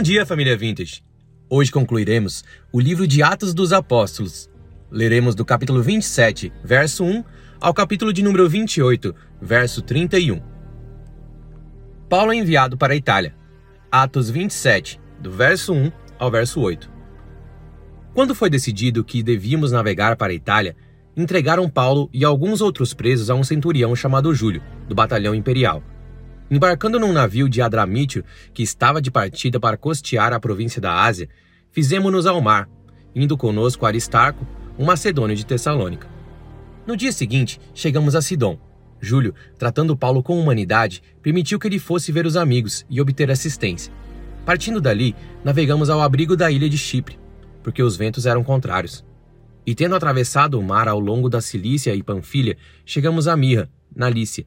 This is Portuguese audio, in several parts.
bom dia, família Vintage! Hoje concluiremos o livro de Atos dos Apóstolos. Leremos do capítulo 27, verso 1, ao capítulo de número 28, verso 31. Paulo é enviado para a Itália. Atos 27, do verso 1 ao verso 8. Quando foi decidido que devíamos navegar para a Itália, entregaram Paulo e alguns outros presos a um centurião chamado Júlio, do batalhão imperial. Embarcando num navio de Adramítio, que estava de partida para costear a província da Ásia, fizemos-nos ao mar, indo conosco Aristarco, um macedônio de Tessalônica. No dia seguinte, chegamos a Sidom. Júlio, tratando Paulo com humanidade, permitiu que ele fosse ver os amigos e obter assistência. Partindo dali, navegamos ao abrigo da ilha de Chipre, porque os ventos eram contrários. E tendo atravessado o mar ao longo da Cilícia e Panfilha, chegamos a Mirra, na Lícia,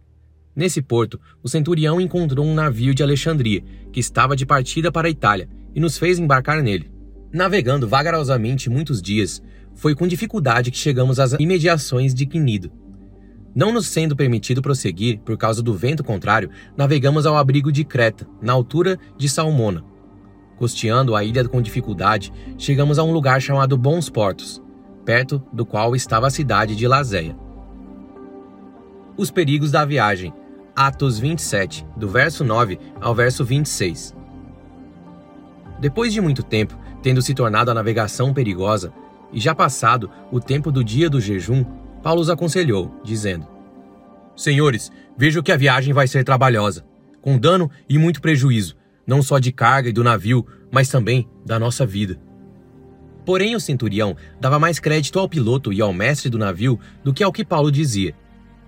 Nesse porto, o centurião encontrou um navio de Alexandria, que estava de partida para a Itália, e nos fez embarcar nele. Navegando vagarosamente muitos dias, foi com dificuldade que chegamos às imediações de Quinido. Não nos sendo permitido prosseguir por causa do vento contrário, navegamos ao abrigo de Creta, na altura de Salmona. Costeando a ilha com dificuldade, chegamos a um lugar chamado Bons Portos, perto do qual estava a cidade de Lazéia. Os perigos da viagem Atos 27, do verso 9 ao verso 26. Depois de muito tempo, tendo se tornado a navegação perigosa, e já passado o tempo do dia do jejum, Paulo os aconselhou, dizendo: Senhores, vejo que a viagem vai ser trabalhosa, com dano e muito prejuízo, não só de carga e do navio, mas também da nossa vida. Porém, o centurião dava mais crédito ao piloto e ao mestre do navio do que ao que Paulo dizia.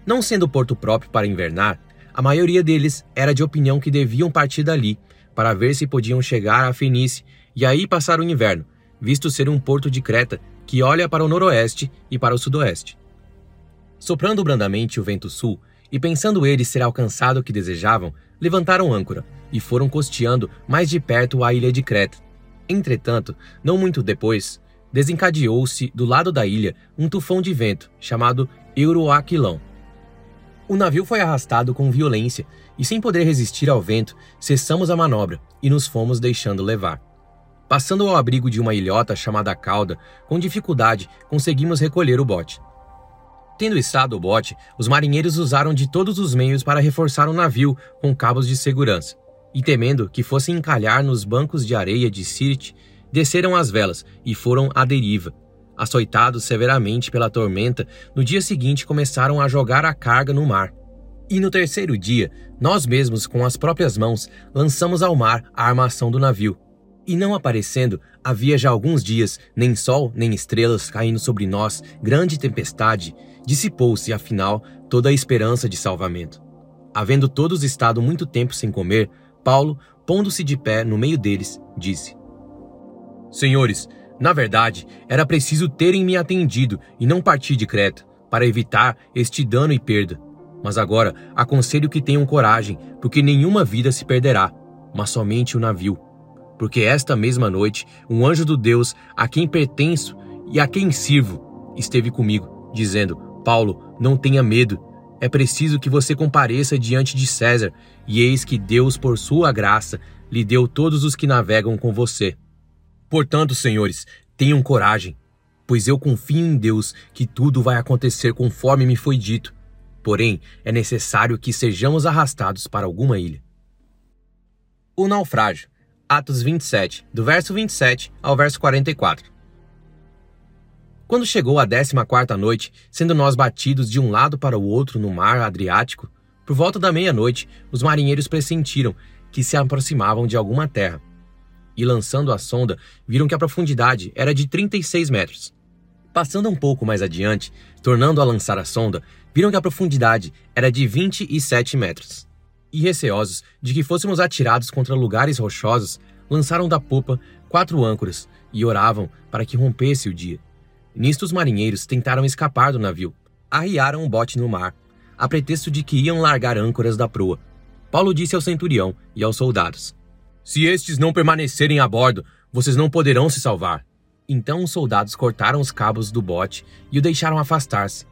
Não sendo porto próprio para invernar, a maioria deles era de opinião que deviam partir dali, para ver se podiam chegar à Fenícia e aí passar o inverno, visto ser um porto de Creta que olha para o noroeste e para o sudoeste. Soprando brandamente o vento sul, e pensando eles ser alcançado o que desejavam, levantaram âncora e foram costeando mais de perto a ilha de Creta. Entretanto, não muito depois, desencadeou-se do lado da ilha um tufão de vento chamado Euroaquilão, o navio foi arrastado com violência e, sem poder resistir ao vento, cessamos a manobra e nos fomos deixando levar. Passando ao abrigo de uma ilhota chamada Cauda, com dificuldade conseguimos recolher o bote. Tendo estado o bote, os marinheiros usaram de todos os meios para reforçar o navio com cabos de segurança, e temendo que fossem encalhar nos bancos de areia de Sirte, desceram as velas e foram à deriva, Açoitados severamente pela tormenta, no dia seguinte começaram a jogar a carga no mar. E no terceiro dia, nós mesmos, com as próprias mãos, lançamos ao mar a armação do navio. E não aparecendo, havia já alguns dias, nem sol nem estrelas caindo sobre nós, grande tempestade, dissipou-se, afinal, toda a esperança de salvamento. Havendo todos estado muito tempo sem comer, Paulo, pondo-se de pé no meio deles, disse: Senhores, na verdade, era preciso terem me atendido e não partir de Creta, para evitar este dano e perda. Mas agora aconselho que tenham coragem, porque nenhuma vida se perderá, mas somente o navio. Porque esta mesma noite, um anjo do Deus a quem pertenço e a quem sirvo esteve comigo, dizendo: Paulo, não tenha medo. É preciso que você compareça diante de César, e eis que Deus, por sua graça, lhe deu todos os que navegam com você. Portanto, senhores, tenham coragem, pois eu confio em Deus que tudo vai acontecer conforme me foi dito. Porém, é necessário que sejamos arrastados para alguma ilha. O naufrágio. Atos 27, do verso 27 ao verso 44. Quando chegou a décima quarta noite, sendo nós batidos de um lado para o outro no mar Adriático, por volta da meia-noite, os marinheiros pressentiram que se aproximavam de alguma terra e, lançando a sonda, viram que a profundidade era de 36 metros. Passando um pouco mais adiante, tornando a lançar a sonda, viram que a profundidade era de 27 metros. E receosos de que fôssemos atirados contra lugares rochosos, lançaram da popa quatro âncoras e oravam para que rompesse o dia. Nisto, os marinheiros tentaram escapar do navio. Arriaram o bote no mar, a pretexto de que iam largar âncoras da proa. Paulo disse ao centurião e aos soldados: se estes não permanecerem a bordo, vocês não poderão se salvar. Então os soldados cortaram os cabos do bote e o deixaram afastar-se.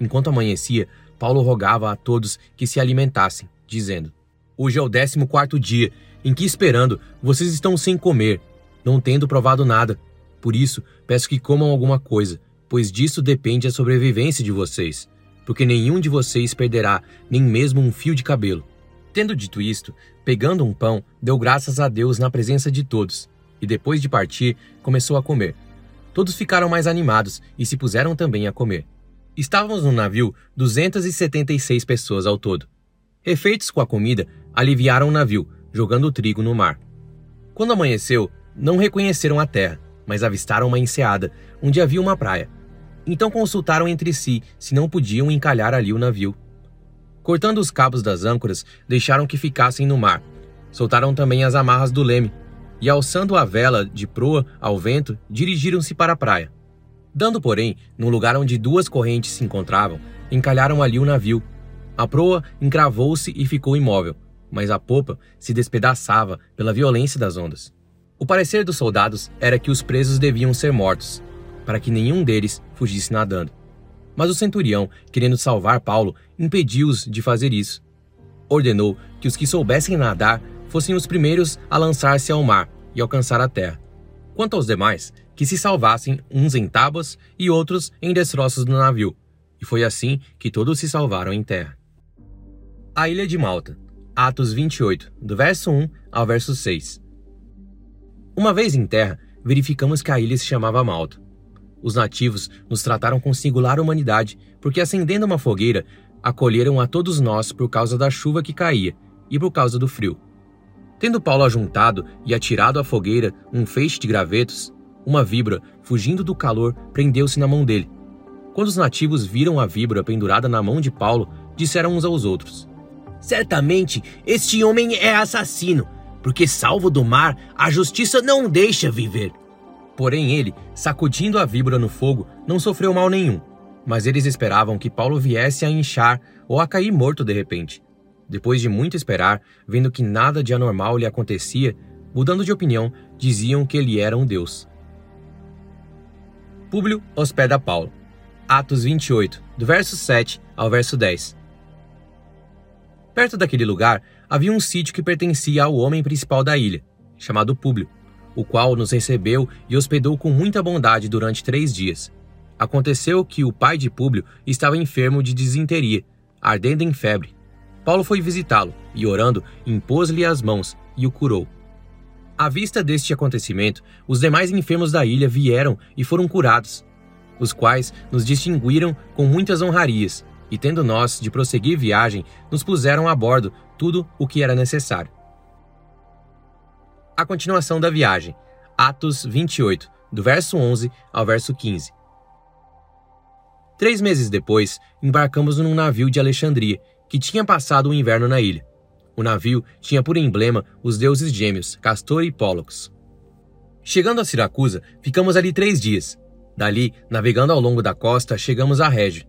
Enquanto amanhecia, Paulo rogava a todos que se alimentassem, dizendo: Hoje é o décimo quarto dia em que esperando vocês estão sem comer, não tendo provado nada. Por isso, peço que comam alguma coisa, pois disso depende a sobrevivência de vocês, porque nenhum de vocês perderá nem mesmo um fio de cabelo. Tendo dito isto, pegando um pão, deu graças a Deus na presença de todos, e depois de partir, começou a comer. Todos ficaram mais animados e se puseram também a comer. Estávamos no navio 276 pessoas ao todo. Refeitos com a comida, aliviaram o navio, jogando o trigo no mar. Quando amanheceu, não reconheceram a terra, mas avistaram uma enseada, onde havia uma praia. Então consultaram entre si se não podiam encalhar ali o navio. Cortando os cabos das âncoras, deixaram que ficassem no mar. Soltaram também as amarras do leme, e alçando a vela de proa ao vento, dirigiram-se para a praia. Dando, porém, no lugar onde duas correntes se encontravam, encalharam ali o navio. A proa encravou-se e ficou imóvel, mas a popa se despedaçava pela violência das ondas. O parecer dos soldados era que os presos deviam ser mortos, para que nenhum deles fugisse nadando. Mas o centurião, querendo salvar Paulo, impediu-os de fazer isso. Ordenou que os que soubessem nadar fossem os primeiros a lançar-se ao mar e alcançar a terra. Quanto aos demais, que se salvassem uns em tábuas e outros em destroços do navio. E foi assim que todos se salvaram em terra. A Ilha de Malta, Atos 28, do verso 1 ao verso 6. Uma vez em terra, verificamos que a ilha se chamava Malta. Os nativos nos trataram com singular humanidade, porque acendendo uma fogueira, acolheram a todos nós por causa da chuva que caía e por causa do frio. Tendo Paulo ajuntado e atirado à fogueira um feixe de gravetos, uma víbora, fugindo do calor, prendeu-se na mão dele. Quando os nativos viram a víbora pendurada na mão de Paulo, disseram uns aos outros: Certamente este homem é assassino porque salvo do mar, a justiça não deixa viver. Porém, ele, sacudindo a víbora no fogo, não sofreu mal nenhum. Mas eles esperavam que Paulo viesse a inchar ou a cair morto de repente. Depois de muito esperar, vendo que nada de anormal lhe acontecia, mudando de opinião, diziam que ele era um deus. Públio hospeda Paulo. Atos 28, do verso 7 ao verso 10. Perto daquele lugar havia um sítio que pertencia ao homem principal da ilha, chamado Públio, o qual nos recebeu e hospedou com muita bondade durante três dias. Aconteceu que o pai de Públio estava enfermo de disenteria, ardendo em febre. Paulo foi visitá-lo e, orando, impôs-lhe as mãos e o curou. À vista deste acontecimento, os demais enfermos da ilha vieram e foram curados, os quais nos distinguiram com muitas honrarias, e tendo nós de prosseguir viagem, nos puseram a bordo tudo o que era necessário. A continuação da viagem, Atos 28, do verso 11 ao verso 15. Três meses depois, embarcamos num navio de Alexandria, que tinha passado o inverno na ilha. O navio tinha por emblema os deuses gêmeos, Castor e Pólux. Chegando a Siracusa, ficamos ali três dias. Dali, navegando ao longo da costa, chegamos a Régio.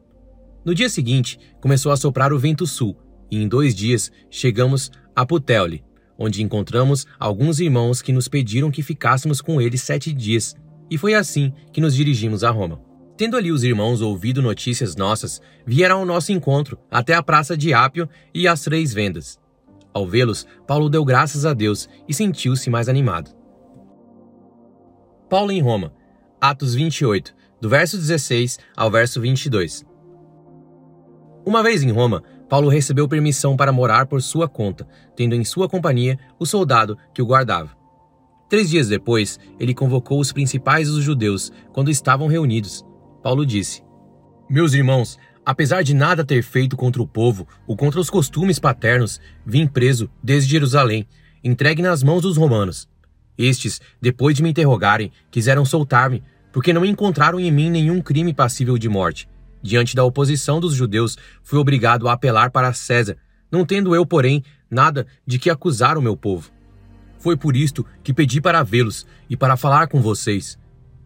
No dia seguinte, começou a soprar o vento sul, e em dois dias chegamos a Puteoli, onde encontramos alguns irmãos que nos pediram que ficássemos com eles sete dias, e foi assim que nos dirigimos a Roma. Tendo ali os irmãos ouvido notícias nossas, vieram ao nosso encontro até a praça de Ápio e as Três Vendas. Ao vê-los, Paulo deu graças a Deus e sentiu-se mais animado. Paulo em Roma, Atos 28, do verso 16 ao verso 22. Uma vez em Roma, Paulo recebeu permissão para morar por sua conta, tendo em sua companhia o soldado que o guardava. Três dias depois, ele convocou os principais dos judeus quando estavam reunidos. Paulo disse: Meus irmãos, apesar de nada ter feito contra o povo ou contra os costumes paternos, vim preso desde Jerusalém, entregue nas mãos dos romanos. Estes, depois de me interrogarem, quiseram soltar-me, porque não encontraram em mim nenhum crime passível de morte. Diante da oposição dos judeus, fui obrigado a apelar para César, não tendo eu, porém, nada de que acusar o meu povo. Foi por isto que pedi para vê-los e para falar com vocês,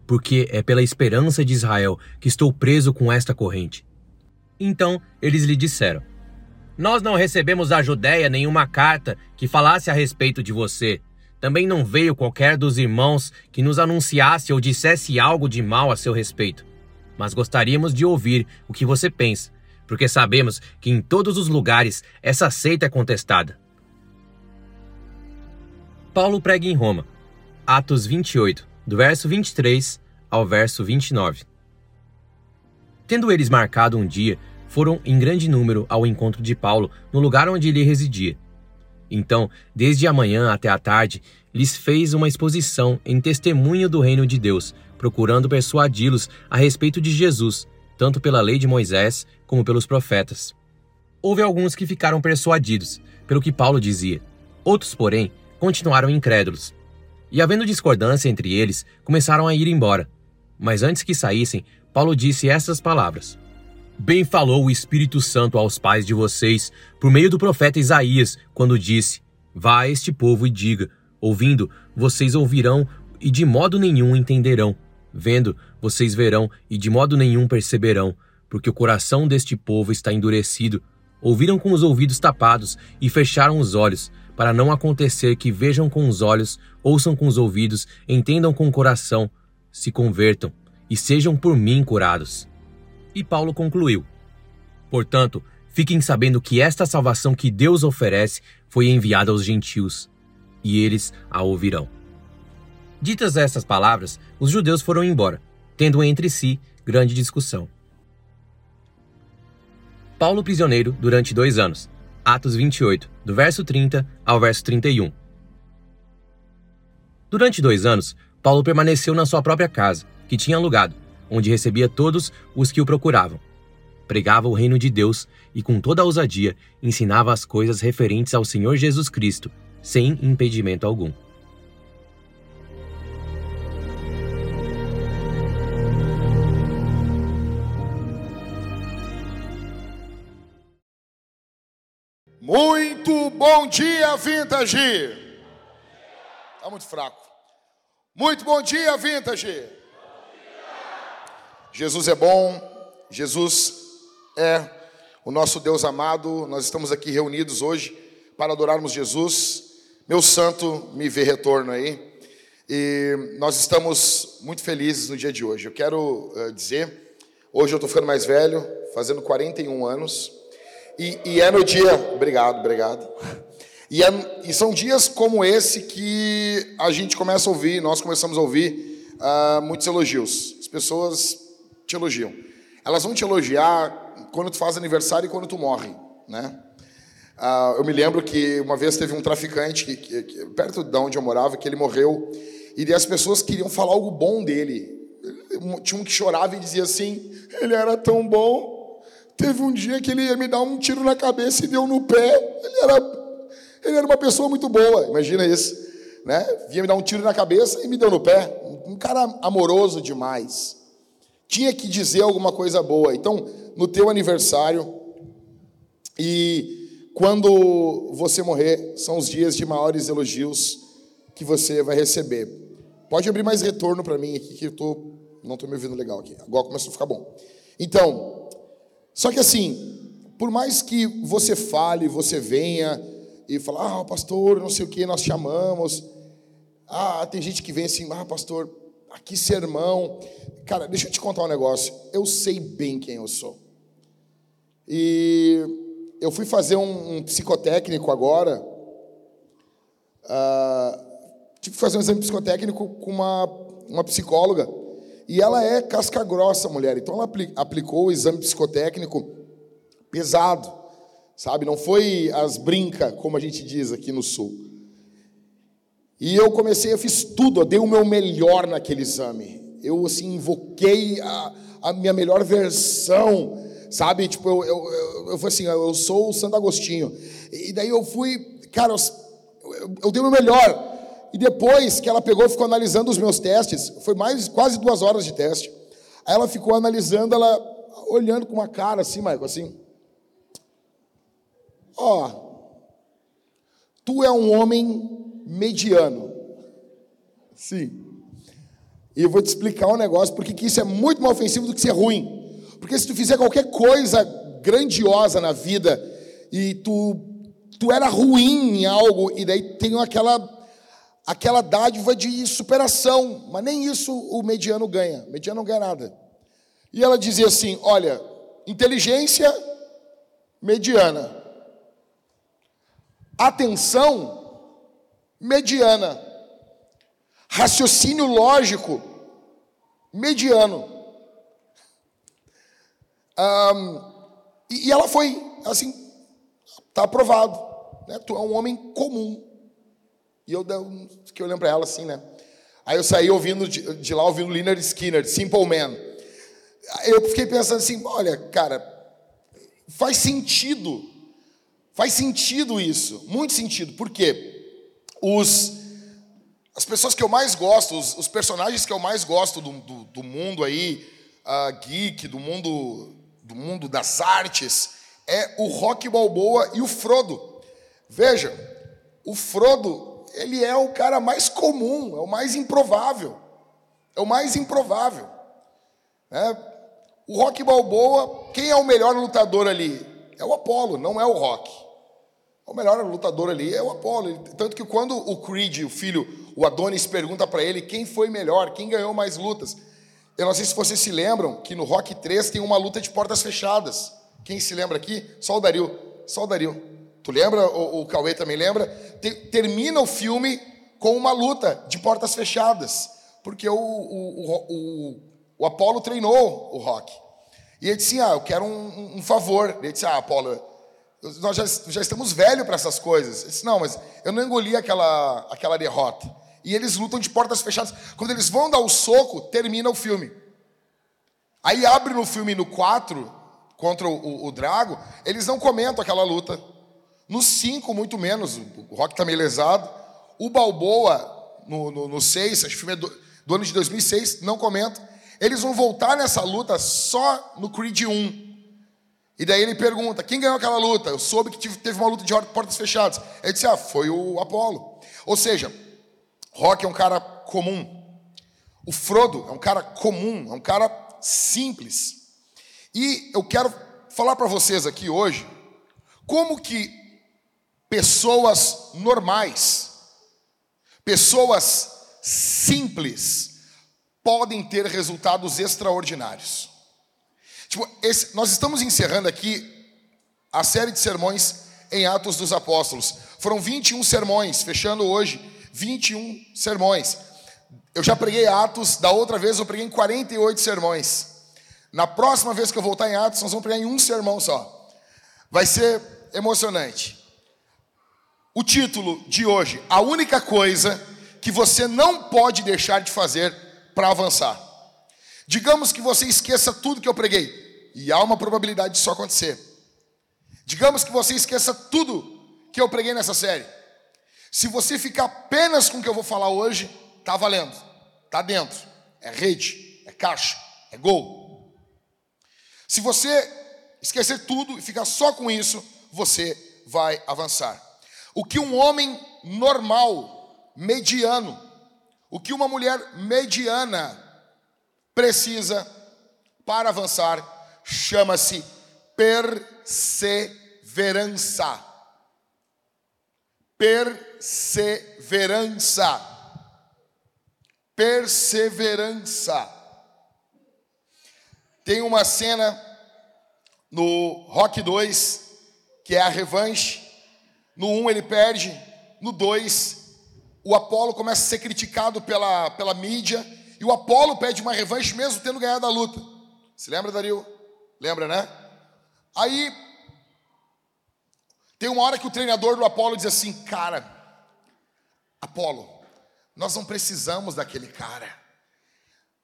porque é pela esperança de Israel que estou preso com esta corrente. Então eles lhe disseram: Nós não recebemos da Judéia nenhuma carta que falasse a respeito de você. Também não veio qualquer dos irmãos que nos anunciasse ou dissesse algo de mal a seu respeito mas gostaríamos de ouvir o que você pensa, porque sabemos que em todos os lugares essa seita é contestada. Paulo prega em Roma. Atos 28, do verso 23 ao verso 29. Tendo eles marcado um dia, foram em grande número ao encontro de Paulo no lugar onde ele residia. Então, desde a manhã até a tarde, lhes fez uma exposição em testemunho do reino de Deus, procurando persuadi-los a respeito de Jesus, tanto pela lei de Moisés como pelos profetas. Houve alguns que ficaram persuadidos pelo que Paulo dizia. Outros, porém, continuaram incrédulos. E havendo discordância entre eles, começaram a ir embora. Mas antes que saíssem, Paulo disse estas palavras: Bem falou o Espírito Santo aos pais de vocês, por meio do profeta Isaías, quando disse: Vá a este povo e diga: Ouvindo, vocês ouvirão e de modo nenhum entenderão. Vendo, vocês verão e de modo nenhum perceberão, porque o coração deste povo está endurecido. Ouviram com os ouvidos tapados e fecharam os olhos, para não acontecer que vejam com os olhos, ouçam com os ouvidos, entendam com o coração, se convertam e sejam por mim curados. E Paulo concluiu: Portanto, fiquem sabendo que esta salvação que Deus oferece foi enviada aos gentios, e eles a ouvirão. Ditas estas palavras, os judeus foram embora, tendo entre si grande discussão. Paulo prisioneiro durante dois anos. Atos 28, do verso 30 ao verso 31. Durante dois anos, Paulo permaneceu na sua própria casa, que tinha alugado, onde recebia todos os que o procuravam. Pregava o reino de Deus e, com toda a ousadia, ensinava as coisas referentes ao Senhor Jesus Cristo, sem impedimento algum. Muito bom dia, Vintage! Está muito fraco. Muito bom dia, Vintage! Jesus é bom, Jesus é o nosso Deus amado. Nós estamos aqui reunidos hoje para adorarmos Jesus. Meu santo me vê retorno aí. E nós estamos muito felizes no dia de hoje. Eu quero uh, dizer, hoje eu estou ficando mais velho, fazendo 41 anos. E, e é no dia. Obrigado, obrigado. E, é, e, são dias como esse que a gente começa a ouvir, nós começamos a ouvir uh, muitos elogios. As pessoas te elogiam. Elas vão te elogiar quando tu faz aniversário e quando tu morre, né? Uh, eu me lembro que uma vez teve um traficante que, que, que, perto de onde eu morava que ele morreu e as pessoas queriam falar algo bom dele. Tinha um que chorava e dizia assim: ele era tão bom. Teve um dia que ele ia me dar um tiro na cabeça e deu no pé. Ele era, ele era uma pessoa muito boa, imagina isso. Né? Vinha me dar um tiro na cabeça e me deu no pé. Um cara amoroso demais. Tinha que dizer alguma coisa boa. Então, no teu aniversário e quando você morrer, são os dias de maiores elogios que você vai receber. Pode abrir mais retorno para mim aqui, que eu tô, não estou me ouvindo legal aqui. Agora começou a ficar bom. Então, só que assim, por mais que você fale, você venha e fala, ah, pastor, não sei o que, nós te amamos. Ah, tem gente que vem assim, ah, pastor, aqui sermão. Cara, deixa eu te contar um negócio. Eu sei bem quem eu sou. E eu fui fazer um, um psicotécnico agora. Uh, tive que fazer um exame psicotécnico com uma, uma psicóloga. E ela é casca grossa, mulher. Então ela aplicou o exame psicotécnico pesado, sabe? Não foi as brinca, como a gente diz aqui no sul. E eu comecei, eu fiz tudo, eu dei o meu melhor naquele exame. Eu assim invoquei a, a minha melhor versão, sabe? Tipo, eu, eu, eu, eu fui assim, eu sou o Santo Agostinho. E daí eu fui, cara, eu, eu, eu dei o meu melhor. E depois que ela pegou ficou analisando os meus testes, foi mais quase duas horas de teste. Aí ela ficou analisando, ela olhando com uma cara assim, Michael, assim. Ó, tu é um homem mediano. Sim. E eu vou te explicar um negócio, porque que isso é muito mais ofensivo do que ser ruim. Porque se tu fizer qualquer coisa grandiosa na vida e tu, tu era ruim em algo, e daí tem aquela aquela dádiva de superação, mas nem isso o mediano ganha. O mediano não ganha nada. E ela dizia assim: olha, inteligência mediana, atenção mediana. Raciocínio lógico, mediano. Um, e, ela foi, assim, tá aprovado. Né? Tu é um homem comum. E eu, que eu lembro para ela assim, né? Aí eu saí ouvindo de, de lá, ouvindo Leonard Skinner, Simple Man. Eu fiquei pensando assim, olha, cara, faz sentido. Faz sentido isso, muito sentido. Por quê? Os, as pessoas que eu mais gosto, os, os personagens que eu mais gosto do, do, do mundo aí, uh, geek, do mundo, do mundo das artes, é o Rock Balboa e o Frodo. Veja, o Frodo ele é o cara mais comum, é o mais improvável. É o mais improvável. É, o Rock Balboa, quem é o melhor lutador ali? É o Apollo, não é o Rock. O melhor lutador ali é o Apollo. Tanto que quando o Creed, o filho, o Adonis, pergunta para ele quem foi melhor, quem ganhou mais lutas. Eu não sei se vocês se lembram que no Rock 3 tem uma luta de portas fechadas. Quem se lembra aqui? Só o Dario. Só o Dario. Tu lembra? O, o Cauê também lembra? Te, termina o filme com uma luta de portas fechadas, porque o, o, o, o Apolo treinou o Rock. E ele disse: Ah, eu quero um, um favor. Ele disse: Ah, Apolo, nós já, já estamos velhos para essas coisas. Ele disse: Não, mas eu não engoli aquela, aquela derrota. E eles lutam de portas fechadas. Quando eles vão dar o soco, termina o filme. Aí abre no filme no 4, contra o, o, o Drago, eles não comentam aquela luta. No 5, muito menos. O Rock está meio lesado. O Balboa, no 6, acho que o filme é do, do, ano de 2006, não comenta. Eles vão voltar nessa luta só no Creed 1. E daí ele pergunta: quem ganhou aquela luta? Eu soube que teve uma luta de portas fechadas. Ele disse: ah, foi o Apollo. Ou seja, Rock é um cara comum. O Frodo é um cara comum, é um cara simples. E eu quero falar para vocês aqui hoje como que pessoas normais, pessoas simples, podem ter resultados extraordinários. Tipo, esse, nós estamos encerrando aqui a série de sermões em Atos dos Apóstolos. Foram 21 sermões, fechando hoje 21 sermões. Eu já preguei Atos, da outra vez eu preguei em 48 sermões. Na próxima vez que eu voltar em Atos, nós vamos pregar em um sermão só. Vai ser emocionante. O título de hoje, a única coisa que você não pode deixar de fazer para avançar. Digamos que você esqueça tudo que eu preguei, e há uma probabilidade disso acontecer. Digamos que você esqueça tudo que eu preguei nessa série. Se você ficar apenas com o que eu vou falar hoje, tá valendo. Tá dentro. É rede, é caixa, é gol. Se você esquecer tudo e ficar só com isso, você vai avançar. O que um homem normal, mediano, o que uma mulher mediana precisa para avançar, chama-se perseverança. Perseverança. Perseverança. Tem uma cena no Rock 2, que é a revanche, no 1 um ele perde, no 2 o Apolo começa a ser criticado pela, pela mídia e o Apolo pede uma revanche mesmo tendo ganhado a luta. Se lembra, Dario? Lembra, né? Aí tem uma hora que o treinador do Apolo diz assim: Cara, Apolo, nós não precisamos daquele cara.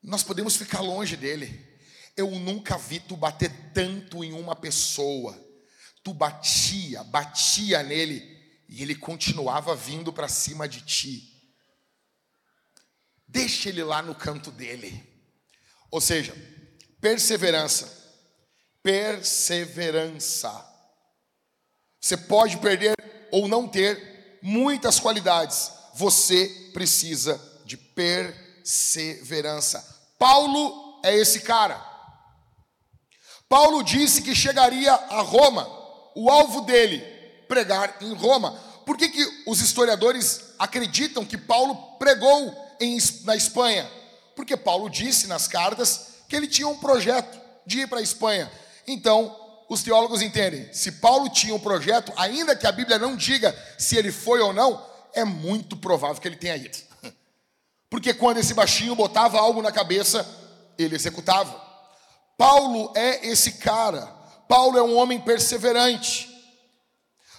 Nós podemos ficar longe dele. Eu nunca vi tu bater tanto em uma pessoa tu batia, batia nele e ele continuava vindo para cima de ti. Deixa ele lá no canto dele. Ou seja, perseverança. Perseverança. Você pode perder ou não ter muitas qualidades. Você precisa de perseverança. Paulo é esse cara. Paulo disse que chegaria a Roma o alvo dele, pregar em Roma. Por que, que os historiadores acreditam que Paulo pregou em, na Espanha? Porque Paulo disse nas cartas que ele tinha um projeto de ir para a Espanha. Então, os teólogos entendem, se Paulo tinha um projeto, ainda que a Bíblia não diga se ele foi ou não, é muito provável que ele tenha ido. Porque quando esse baixinho botava algo na cabeça, ele executava. Paulo é esse cara. Paulo é um homem perseverante.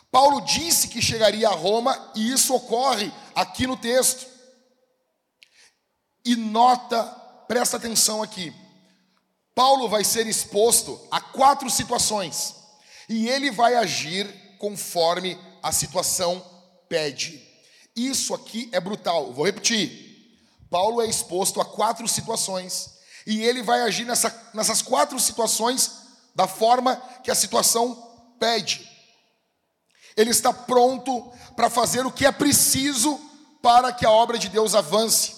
Paulo disse que chegaria a Roma e isso ocorre aqui no texto. E nota, presta atenção aqui. Paulo vai ser exposto a quatro situações e ele vai agir conforme a situação pede. Isso aqui é brutal. Vou repetir. Paulo é exposto a quatro situações e ele vai agir nessa, nessas quatro situações da forma que a situação pede. Ele está pronto para fazer o que é preciso para que a obra de Deus avance.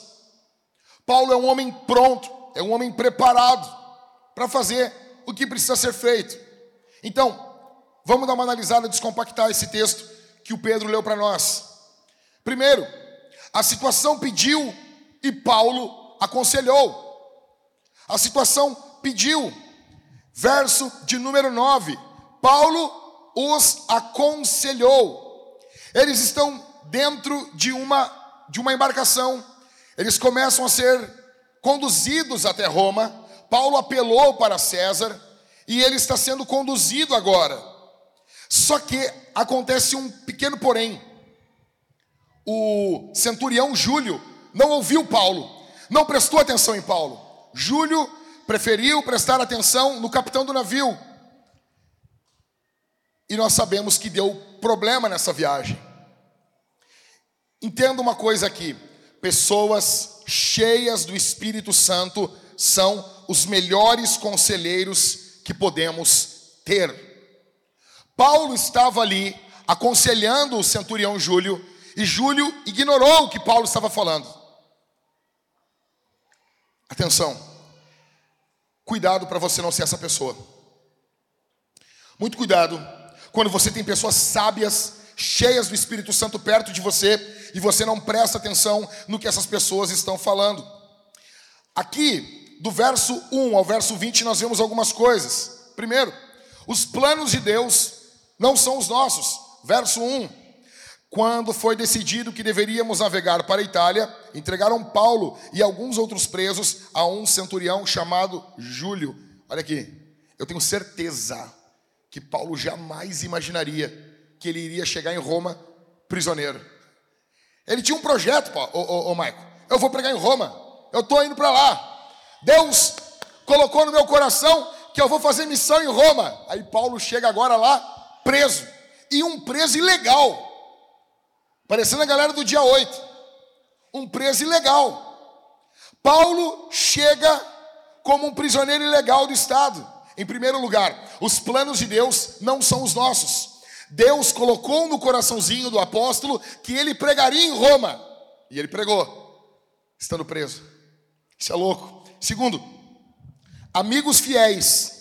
Paulo é um homem pronto, é um homem preparado para fazer o que precisa ser feito. Então, vamos dar uma analisada, descompactar esse texto que o Pedro leu para nós. Primeiro, a situação pediu e Paulo aconselhou. A situação pediu. Verso de número 9. Paulo os aconselhou. Eles estão dentro de uma de uma embarcação. Eles começam a ser conduzidos até Roma. Paulo apelou para César e ele está sendo conduzido agora. Só que acontece um pequeno porém. O centurião Júlio não ouviu Paulo, não prestou atenção em Paulo. Júlio preferiu prestar atenção no capitão do navio. E nós sabemos que deu problema nessa viagem. Entenda uma coisa aqui: pessoas cheias do Espírito Santo são os melhores conselheiros que podemos ter. Paulo estava ali aconselhando o centurião Júlio, e Júlio ignorou o que Paulo estava falando. Atenção, cuidado para você não ser essa pessoa. Muito cuidado quando você tem pessoas sábias, cheias do Espírito Santo perto de você e você não presta atenção no que essas pessoas estão falando. Aqui, do verso 1 ao verso 20, nós vemos algumas coisas. Primeiro, os planos de Deus não são os nossos. Verso 1. Quando foi decidido que deveríamos navegar para a Itália, entregaram Paulo e alguns outros presos a um centurião chamado Júlio. Olha aqui, eu tenho certeza que Paulo jamais imaginaria que ele iria chegar em Roma prisioneiro. Ele tinha um projeto, ô, ô, Maico. Eu vou pregar em Roma. Eu estou indo para lá. Deus colocou no meu coração que eu vou fazer missão em Roma. Aí Paulo chega agora lá preso. E um preso ilegal. Parecendo a galera do dia 8. Um preso ilegal. Paulo chega como um prisioneiro ilegal do Estado. Em primeiro lugar, os planos de Deus não são os nossos. Deus colocou no coraçãozinho do apóstolo que ele pregaria em Roma. E ele pregou, estando preso. Isso é louco. Segundo, amigos fiéis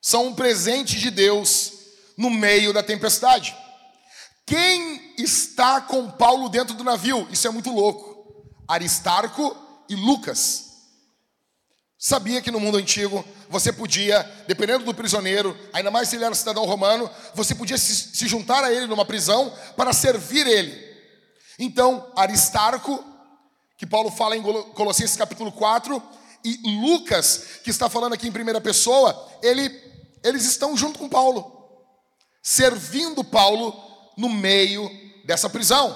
são um presente de Deus no meio da tempestade. Quem está com Paulo dentro do navio? Isso é muito louco. Aristarco e Lucas. Sabia que no mundo antigo você podia, dependendo do prisioneiro, ainda mais se ele era cidadão romano, você podia se, se juntar a ele numa prisão para servir ele. Então, Aristarco, que Paulo fala em Colossenses capítulo 4, e Lucas, que está falando aqui em primeira pessoa, ele, eles estão junto com Paulo, servindo Paulo no meio dessa prisão.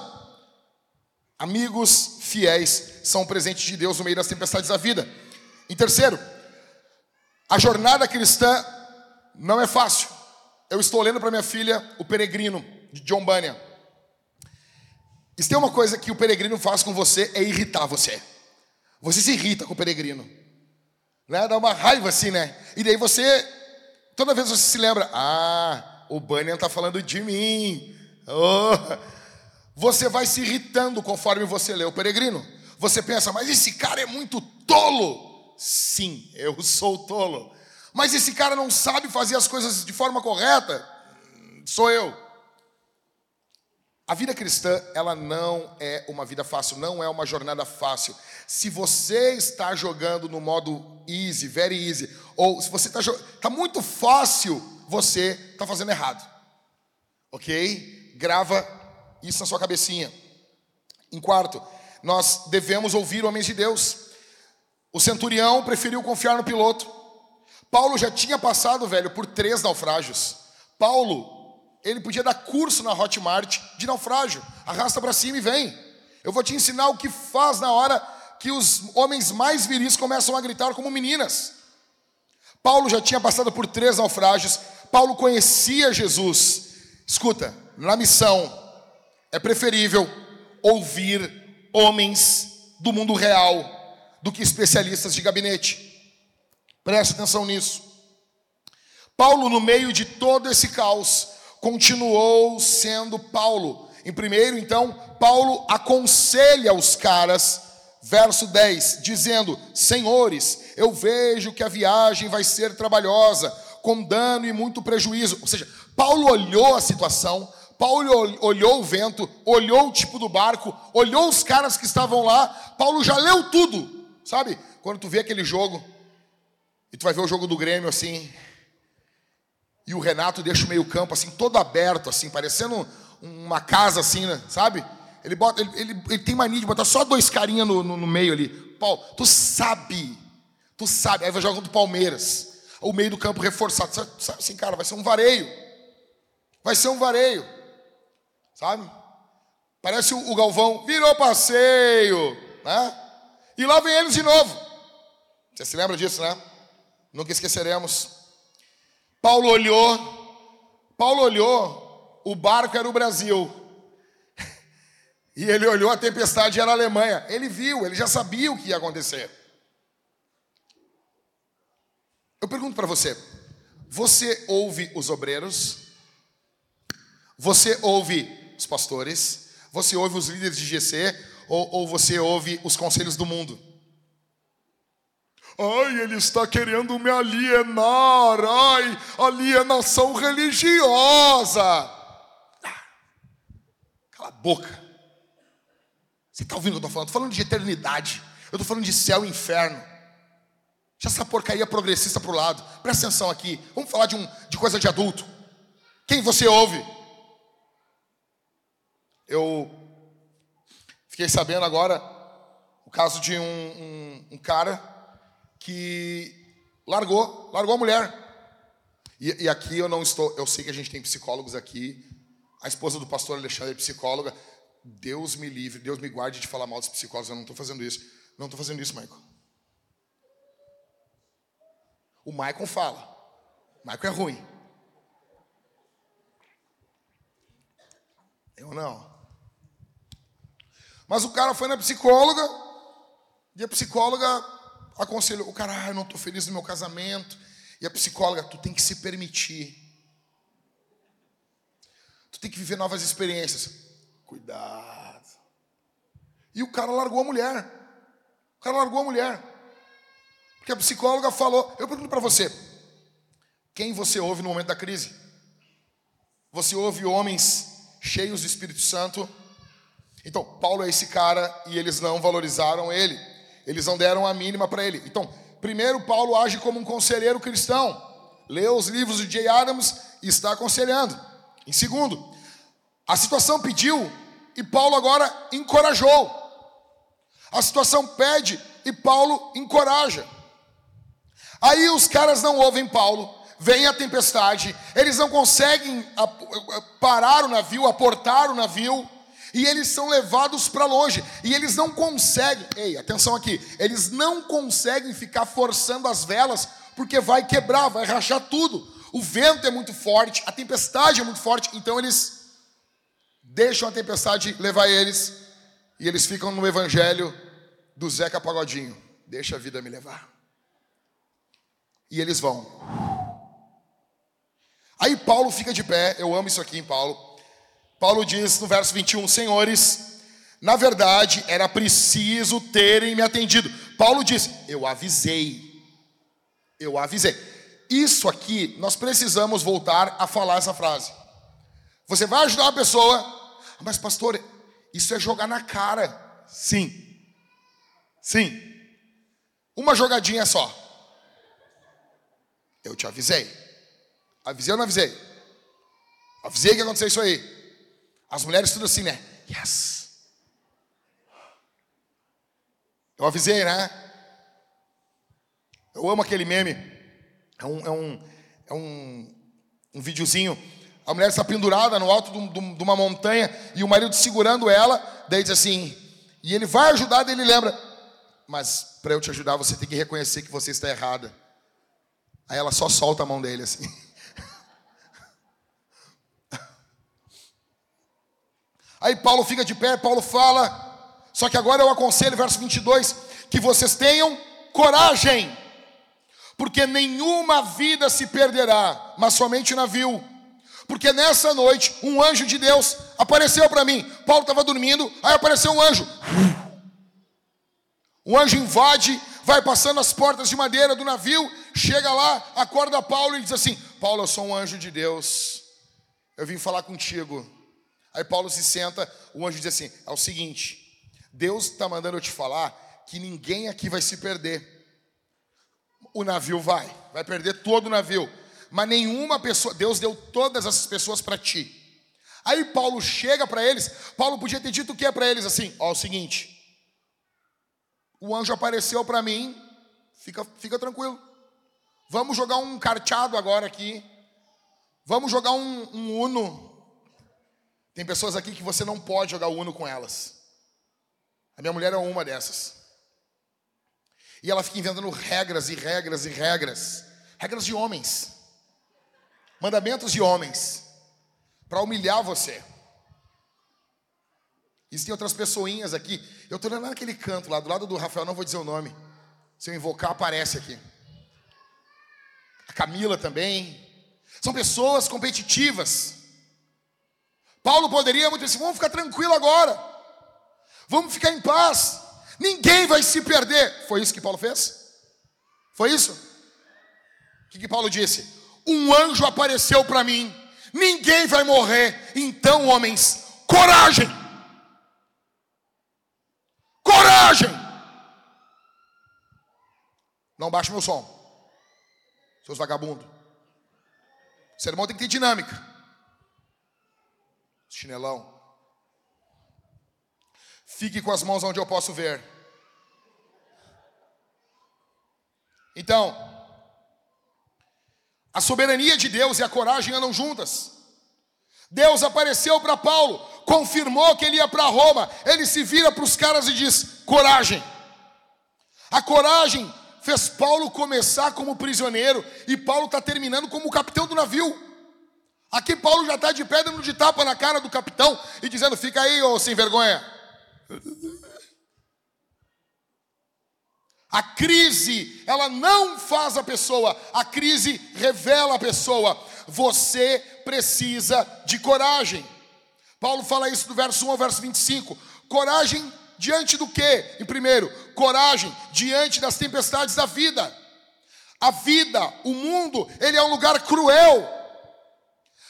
Amigos fiéis são presentes de Deus no meio das tempestades da vida. Em terceiro, a jornada cristã não é fácil. Eu estou lendo para minha filha O Peregrino, de John Bunyan. E se tem uma coisa que o peregrino faz com você, é irritar você. Você se irrita com o peregrino. Né? Dá uma raiva assim, né? E daí você, toda vez você se lembra, ah, o Bunyan está falando de mim. Oh, você vai se irritando conforme você lê o peregrino. Você pensa, mas esse cara é muito tolo. Sim, eu sou tolo. Mas esse cara não sabe fazer as coisas de forma correta. Sou eu. A vida cristã, ela não é uma vida fácil, não é uma jornada fácil. Se você está jogando no modo easy, very easy, ou se você está tá muito fácil, você está fazendo errado. Ok? grava isso na sua cabecinha. Em quarto, nós devemos ouvir homens de Deus. O centurião preferiu confiar no piloto. Paulo já tinha passado, velho, por três naufrágios. Paulo, ele podia dar curso na Hotmart de naufrágio. Arrasta para cima e vem. Eu vou te ensinar o que faz na hora que os homens mais viris começam a gritar como meninas. Paulo já tinha passado por três naufrágios. Paulo conhecia Jesus. Escuta, na missão é preferível ouvir homens do mundo real do que especialistas de gabinete. Preste atenção nisso. Paulo, no meio de todo esse caos, continuou sendo Paulo. Em primeiro, então, Paulo aconselha os caras, verso 10, dizendo: Senhores, eu vejo que a viagem vai ser trabalhosa, com dano e muito prejuízo. Ou seja, Paulo olhou a situação, Paulo olhou o vento, olhou o tipo do barco, olhou os caras que estavam lá. Paulo já leu tudo, sabe? Quando tu vê aquele jogo, e tu vai ver o jogo do Grêmio assim, e o Renato deixa o meio-campo assim, todo aberto, assim, parecendo uma casa assim, né? sabe? Ele, bota, ele, ele, ele, tem mania de botar só dois carinhas no, no, no, meio ali. Paulo, tu sabe, tu sabe. Aí vai jogar contra o Palmeiras. O meio do campo reforçado. Sabe, sabe assim, cara, vai ser um vareio. Vai ser um vareio. Sabe? Parece o, Galvão, virou passeio, né? E lá vem eles de novo. Você se lembra disso, né? Nunca esqueceremos. Paulo olhou, Paulo olhou, o barco era o Brasil. E ele olhou a tempestade era a Alemanha. Ele viu, ele já sabia o que ia acontecer. Eu pergunto para você: você ouve os obreiros? Você ouve os pastores? Você ouve os líderes de GC? Ou, ou você ouve os conselhos do mundo? Ai, ele está querendo me alienar. Ai, alienação religiosa. Ah, cala a boca. Você está ouvindo o que eu estou falando? Estou falando de eternidade. Eu estou falando de céu e inferno. Já essa porcaria progressista para o lado. Presta atenção aqui. Vamos falar de, um, de coisa de adulto. Quem você ouve? Eu fiquei sabendo agora o caso de um, um, um cara que largou, largou a mulher. E, e, aqui eu não estou, eu sei que a gente tem psicólogos aqui. A esposa do pastor Alexandre é psicóloga. Deus me livre, Deus me guarde de falar mal dos psicólogos. Eu não estou fazendo isso. Não estou fazendo isso, Michael. O Michael fala. O Michael é ruim. Eu não. Mas o cara foi na psicóloga e a psicóloga aconselhou o cara, ah, eu não estou feliz no meu casamento. E a psicóloga, tu tem que se permitir. Tu tem que viver novas experiências. Cuidado. E o cara largou a mulher. O cara largou a mulher. Porque a psicóloga falou. Eu pergunto para você: quem você ouve no momento da crise? Você ouve homens cheios do Espírito Santo? Então, Paulo é esse cara e eles não valorizaram ele. Eles não deram a mínima para ele. Então, primeiro, Paulo age como um conselheiro cristão. Lê os livros de Jay Adams e está aconselhando. Em segundo, a situação pediu e Paulo agora encorajou. A situação pede e Paulo encoraja. Aí os caras não ouvem Paulo, vem a tempestade, eles não conseguem parar o navio, aportar o navio, e eles são levados para longe, e eles não conseguem, ei, atenção aqui, eles não conseguem ficar forçando as velas, porque vai quebrar, vai rachar tudo. O vento é muito forte, a tempestade é muito forte, então eles deixam a tempestade levar eles, e eles ficam no evangelho do Zeca Pagodinho: deixa a vida me levar. E eles vão. Aí Paulo fica de pé, eu amo isso aqui em Paulo. Paulo diz no verso 21, senhores, na verdade era preciso terem me atendido. Paulo diz, eu avisei, eu avisei. Isso aqui, nós precisamos voltar a falar essa frase. Você vai ajudar uma pessoa, ah, mas pastor, isso é jogar na cara. Sim, sim. Uma jogadinha só. Eu te avisei. Avisei ou não avisei? Avisei que aconteceu isso aí. As mulheres tudo assim, né? Yes. Eu avisei, né? Eu amo aquele meme. É um, é um, é um, um videozinho. A mulher está pendurada no alto de uma montanha e o marido segurando ela. Daí diz assim: e ele vai ajudar, daí ele lembra. Mas para eu te ajudar, você tem que reconhecer que você está errada. Aí ela só solta a mão dele assim. Aí Paulo fica de pé, Paulo fala, só que agora eu aconselho, verso 22, que vocês tenham coragem, porque nenhuma vida se perderá, mas somente o navio. Porque nessa noite, um anjo de Deus apareceu para mim. Paulo estava dormindo, aí apareceu um anjo. Um anjo invade, vai passando as portas de madeira do navio, chega lá, acorda Paulo e diz assim: Paulo, eu sou um anjo de Deus, eu vim falar contigo. Aí Paulo se senta, o anjo diz assim: é o seguinte, Deus está mandando eu te falar que ninguém aqui vai se perder. O navio vai, vai perder todo o navio, mas nenhuma pessoa, Deus deu todas essas pessoas para ti. Aí Paulo chega para eles, Paulo podia ter dito o que é para eles assim: ó, é o seguinte, o anjo apareceu para mim, fica, fica tranquilo. Vamos jogar um carteado agora aqui. Vamos jogar um, um Uno tem pessoas aqui que você não pode jogar Uno com elas. A minha mulher é uma dessas. E ela fica inventando regras e regras e regras. Regras de homens. Mandamentos de homens. Para humilhar você. Existem outras pessoinhas aqui. Eu estou olhando naquele canto lá, do lado do Rafael, não vou dizer o nome. Se eu invocar, aparece aqui. A Camila também. São pessoas competitivas. Paulo poderia muito assim: vamos ficar tranquilo agora, vamos ficar em paz, ninguém vai se perder. Foi isso que Paulo fez? Foi isso? O que, que Paulo disse? Um anjo apareceu para mim, ninguém vai morrer. Então, homens, coragem! Coragem! Não baixe meu som, seus vagabundos. O sermão tem que ter dinâmica chinelão. Fique com as mãos onde eu posso ver. Então, a soberania de Deus e a coragem andam juntas. Deus apareceu para Paulo, confirmou que ele ia para Roma. Ele se vira para os caras e diz: coragem. A coragem fez Paulo começar como prisioneiro e Paulo está terminando como capitão do navio. Aqui Paulo já está de pé dando de tapa na cara do capitão e dizendo: fica aí, ô sem vergonha. A crise, ela não faz a pessoa, a crise revela a pessoa. Você precisa de coragem. Paulo fala isso do verso 1 ao verso 25. Coragem diante do que? Em primeiro, coragem diante das tempestades da vida. A vida, o mundo, ele é um lugar cruel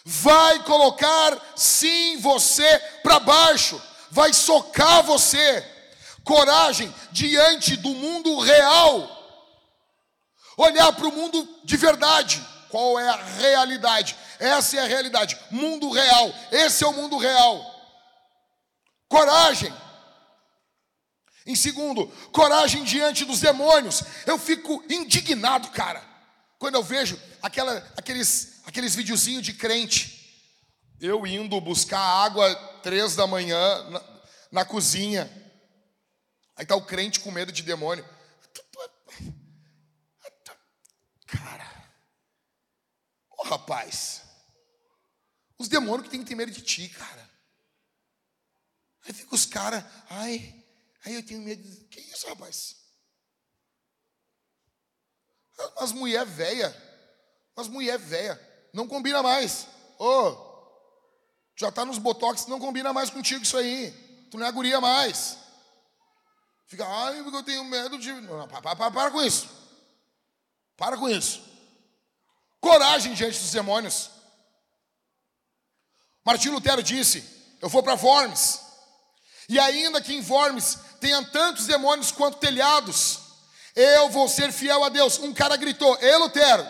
vai colocar sim você para baixo, vai socar você. Coragem diante do mundo real. Olhar para o mundo de verdade. Qual é a realidade? Essa é a realidade. Mundo real. Esse é o mundo real. Coragem. Em segundo, coragem diante dos demônios. Eu fico indignado, cara, quando eu vejo aquela, aqueles aqueles videozinhos de crente. Eu indo buscar água três da manhã na, na cozinha. Aí tá o crente com medo de demônio. Cara, ô oh, rapaz, os demônios que tem que ter medo de ti, cara. Aí fica os caras, ai, aí eu tenho medo. De... Que isso, rapaz? As mulher velha, as mulher velha não combina mais. Ô, oh, já está nos botox, não combina mais contigo isso aí. Tu não é guria mais. Fica, ai, porque eu tenho medo de. Não, para, para, para com isso. Para com isso. Coragem diante dos demônios. Martinho Lutero disse: Eu vou para Worms. E ainda que em Worms tenha tantos demônios quanto telhados, eu vou ser fiel a Deus. Um cara gritou: Ei, Lutero,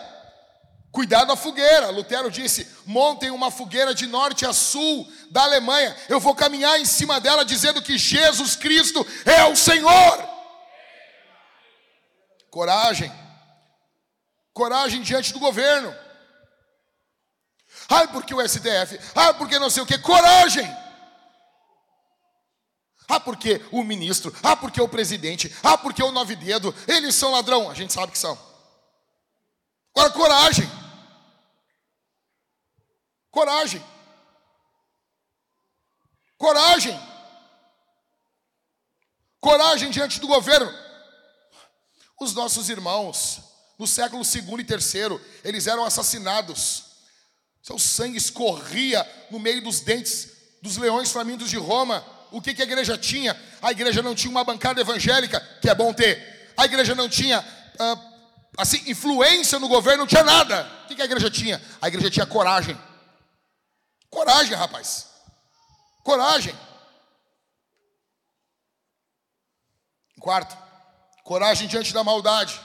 Cuidado da fogueira. Lutero disse: montem uma fogueira de norte a sul da Alemanha. Eu vou caminhar em cima dela dizendo que Jesus Cristo é o Senhor. Coragem. Coragem diante do governo. Ai, porque o STF. Ai, porque não sei o que. Coragem. Ah, porque o ministro. Ah, porque o presidente. Ah, porque o nove dedo. Eles são ladrão. A gente sabe que são. Agora, coragem. Coragem. Coragem. Coragem diante do governo. Os nossos irmãos, no século II e terceiro, eles eram assassinados. Seu sangue escorria no meio dos dentes dos leões famintos de Roma. O que, que a igreja tinha? A igreja não tinha uma bancada evangélica, que é bom ter. A igreja não tinha, uh, assim, influência no governo, não tinha nada. O que, que a igreja tinha? A igreja tinha coragem. Coragem, rapaz. Coragem. Quarto, coragem diante da maldade.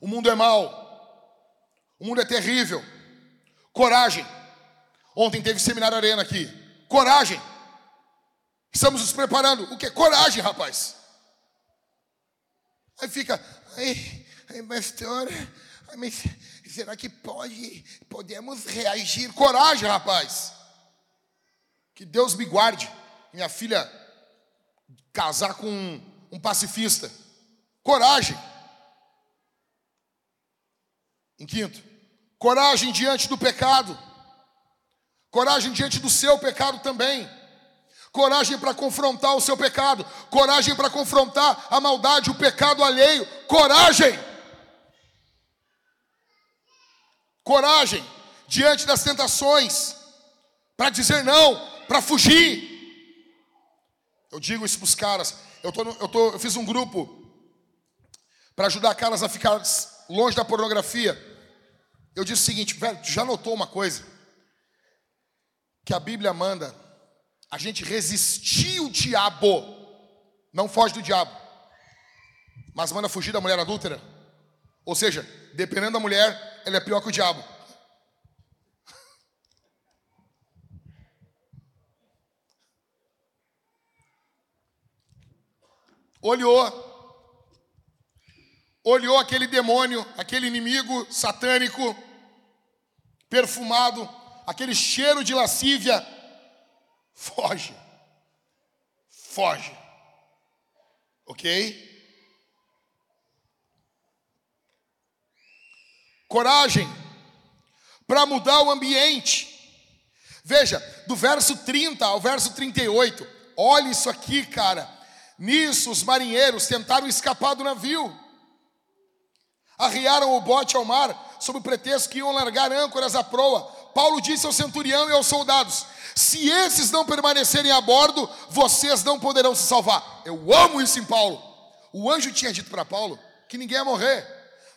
O mundo é mau. O mundo é terrível. Coragem. Ontem teve seminário arena aqui. Coragem. Estamos nos preparando. O que? Coragem, rapaz. Aí fica, ai, ai pastor, mas será que pode, podemos reagir? Coragem, rapaz. Que Deus me guarde. Minha filha casar com um, pacifista. Coragem. Em quinto, coragem diante do pecado. Coragem diante do seu pecado também. Coragem para confrontar o seu pecado. Coragem para confrontar a maldade, o pecado alheio. Coragem. Coragem diante das tentações. Para dizer não, para fugir. Eu digo isso para os caras. Eu, tô, eu, tô, eu fiz um grupo para ajudar caras a ficar longe da pornografia. Eu disse o seguinte, velho, já notou uma coisa? Que a Bíblia manda a gente resistir o diabo, não foge do diabo, mas manda fugir da mulher adúltera. Ou seja, dependendo da mulher, ela é pior que o diabo. olhou, olhou aquele demônio, aquele inimigo satânico, perfumado, aquele cheiro de lascívia, foge, foge, ok? Coragem para mudar o ambiente. Veja, do verso 30 ao verso 38, olha isso aqui, cara. Nisso, os marinheiros tentaram escapar do navio. Arriaram o bote ao mar, sob o pretexto que iam largar âncoras à proa. Paulo disse ao centurião e aos soldados: Se esses não permanecerem a bordo, vocês não poderão se salvar. Eu amo isso em Paulo. O anjo tinha dito para Paulo que ninguém ia morrer,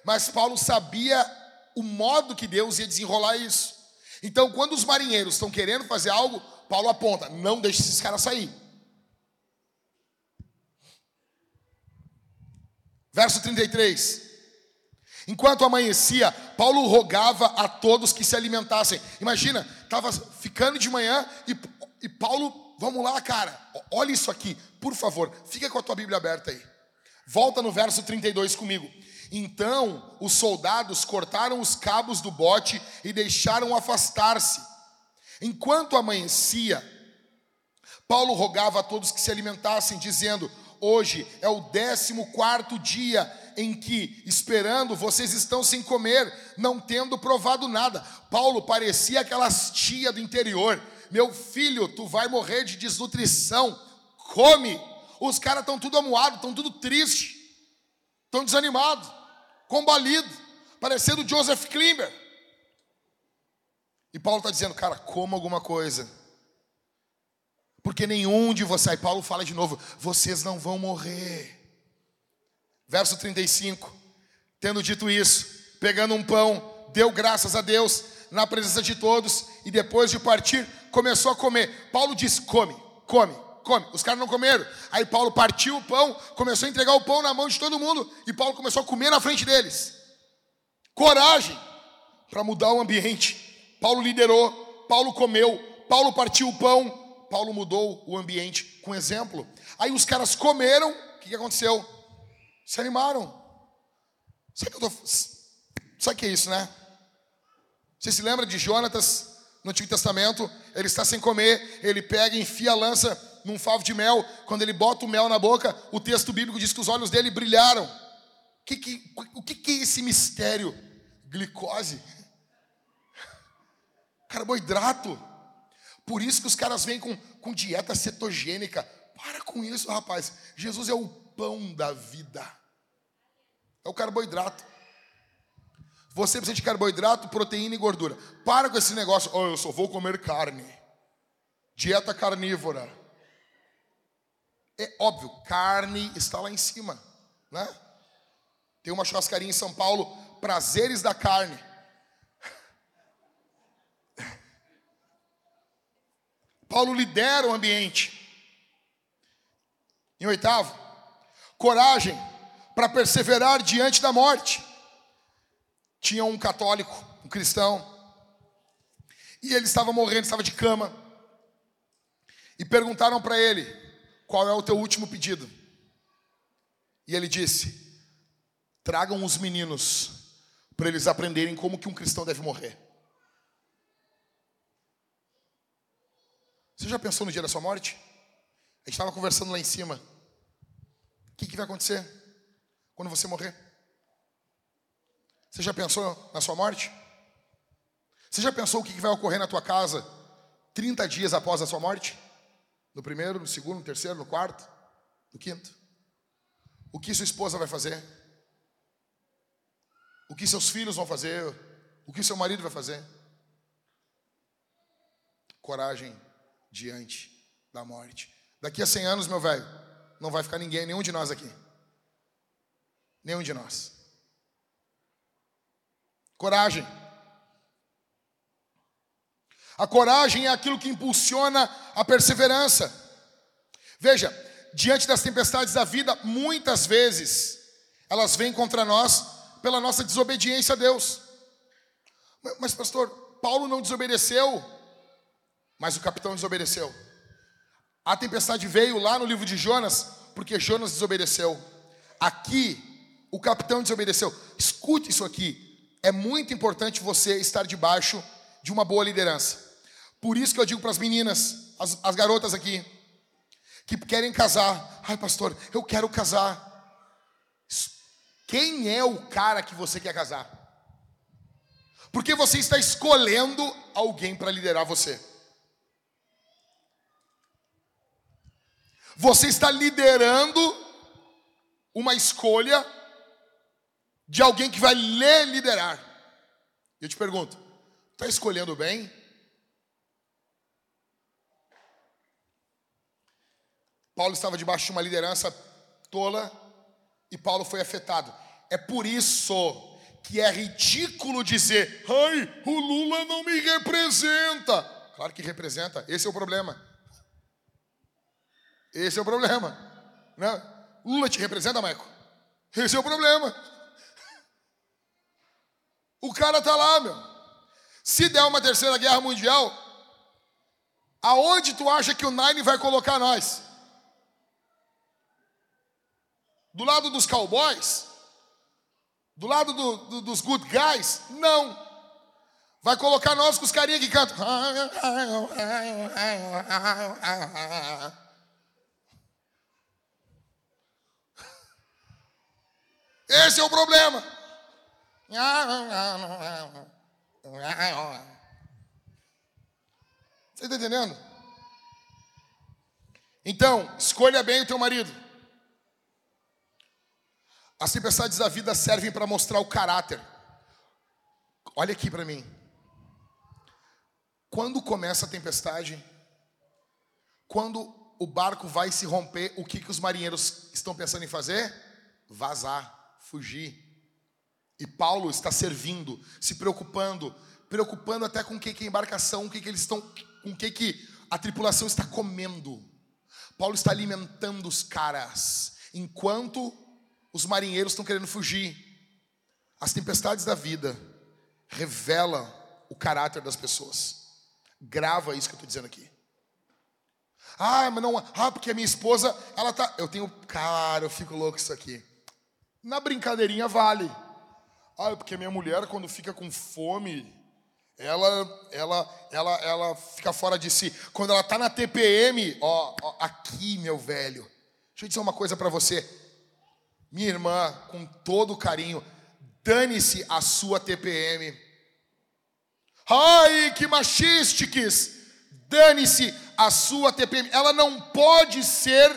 mas Paulo sabia o modo que Deus ia desenrolar isso. Então, quando os marinheiros estão querendo fazer algo, Paulo aponta: não deixe esses caras sair. Verso 33. Enquanto amanhecia, Paulo rogava a todos que se alimentassem. Imagina, estava ficando de manhã e, e Paulo, vamos lá, cara, olha isso aqui, por favor, fica com a tua Bíblia aberta aí. Volta no verso 32 comigo. Então os soldados cortaram os cabos do bote e deixaram afastar-se. Enquanto amanhecia, Paulo rogava a todos que se alimentassem, dizendo: Hoje é o décimo quarto dia em que, esperando, vocês estão sem comer, não tendo provado nada. Paulo parecia aquelas tia do interior. Meu filho, tu vai morrer de desnutrição. Come. Os caras estão tudo amuados, estão tudo triste, estão desanimados, combalido, parecendo Joseph Klimber. E Paulo está dizendo, cara, coma alguma coisa porque nenhum de vocês, aí Paulo fala de novo, vocês não vão morrer. Verso 35, tendo dito isso, pegando um pão, deu graças a Deus na presença de todos e depois de partir, começou a comer. Paulo disse: come, come, come. Os caras não comeram. Aí Paulo partiu o pão, começou a entregar o pão na mão de todo mundo e Paulo começou a comer na frente deles. Coragem para mudar o ambiente. Paulo liderou, Paulo comeu, Paulo partiu o pão, Paulo mudou o ambiente com exemplo. Aí os caras comeram, o que, aconteceu? Se animaram. Sabe que eu tô. Sabe que é isso, né? Você se lembra de Jonatas no Antigo Testamento? Ele está sem comer, ele pega enfia a lança num favo de mel. Quando ele bota o mel na boca, o texto bíblico diz que os olhos dele brilharam. O que, que, o que, que é esse mistério? Glicose? Carboidrato. Por isso que os caras vêm com, com dieta cetogênica. Para com isso, rapaz. Jesus é o pão da vida. É o carboidrato. Você precisa de carboidrato, proteína e gordura. Para com esse negócio. Oh, eu só vou comer carne. Dieta carnívora. É óbvio, carne está lá em cima, né? Tem uma churrascaria em São Paulo, prazeres da carne. Paulo lidera o ambiente. Em oitavo, coragem para perseverar diante da morte. Tinha um católico, um cristão, e ele estava morrendo, estava de cama. E perguntaram para ele: qual é o teu último pedido? E ele disse: Tragam os meninos para eles aprenderem como que um cristão deve morrer. Você já pensou no dia da sua morte? A gente estava conversando lá em cima. O que, que vai acontecer quando você morrer? Você já pensou na sua morte? Você já pensou o que, que vai ocorrer na tua casa 30 dias após a sua morte? No primeiro, no segundo, no terceiro, no quarto, no quinto. O que sua esposa vai fazer? O que seus filhos vão fazer? O que seu marido vai fazer? Coragem diante da morte. Daqui a 100 anos, meu velho, não vai ficar ninguém, nenhum de nós aqui. Nenhum de nós. Coragem. A coragem é aquilo que impulsiona a perseverança. Veja, diante das tempestades da vida, muitas vezes elas vêm contra nós pela nossa desobediência a Deus. Mas, pastor, Paulo não desobedeceu, mas o capitão desobedeceu. A tempestade veio lá no livro de Jonas, porque Jonas desobedeceu. Aqui, o capitão desobedeceu. Escute isso aqui. É muito importante você estar debaixo de uma boa liderança. Por isso que eu digo para as meninas, as, as garotas aqui, que querem casar. Ai, pastor, eu quero casar. Quem é o cara que você quer casar? Porque você está escolhendo alguém para liderar você. Você está liderando uma escolha de alguém que vai lhe liderar. Eu te pergunto, está escolhendo bem? Paulo estava debaixo de uma liderança tola e Paulo foi afetado. É por isso que é ridículo dizer: ai, o Lula não me representa. Claro que representa, esse é o problema. Esse é o problema. Né? Lula te representa, Maico? Esse é o problema. O cara tá lá, meu. Se der uma terceira guerra mundial, aonde tu acha que o Nine vai colocar nós? Do lado dos cowboys? Do lado do, do, dos good guys? Não. Vai colocar nós com os carinha que cantam. Esse é o problema. Você está entendendo? Então, escolha bem o teu marido. As tempestades da vida servem para mostrar o caráter. Olha aqui para mim. Quando começa a tempestade, quando o barco vai se romper, o que, que os marinheiros estão pensando em fazer? Vazar, fugir. E Paulo está servindo, se preocupando, preocupando até com o que, que a embarcação, o que, que eles estão, com o que, que a tripulação está comendo. Paulo está alimentando os caras, enquanto os marinheiros estão querendo fugir. As tempestades da vida revelam o caráter das pessoas. Grava isso que eu estou dizendo aqui. Ah, mas não. Ah, porque a minha esposa, ela tá. Eu tenho. Cara, eu fico louco isso aqui. Na brincadeirinha vale. Ah, porque minha mulher, quando fica com fome, ela, ela, ela, ela fica fora de si. Quando ela está na TPM, ó, ó, aqui, meu velho. Deixa eu dizer uma coisa para você. Minha irmã, com todo carinho, dane-se a sua TPM. Ai, que machistes! Dane-se a sua TPM. Ela não pode ser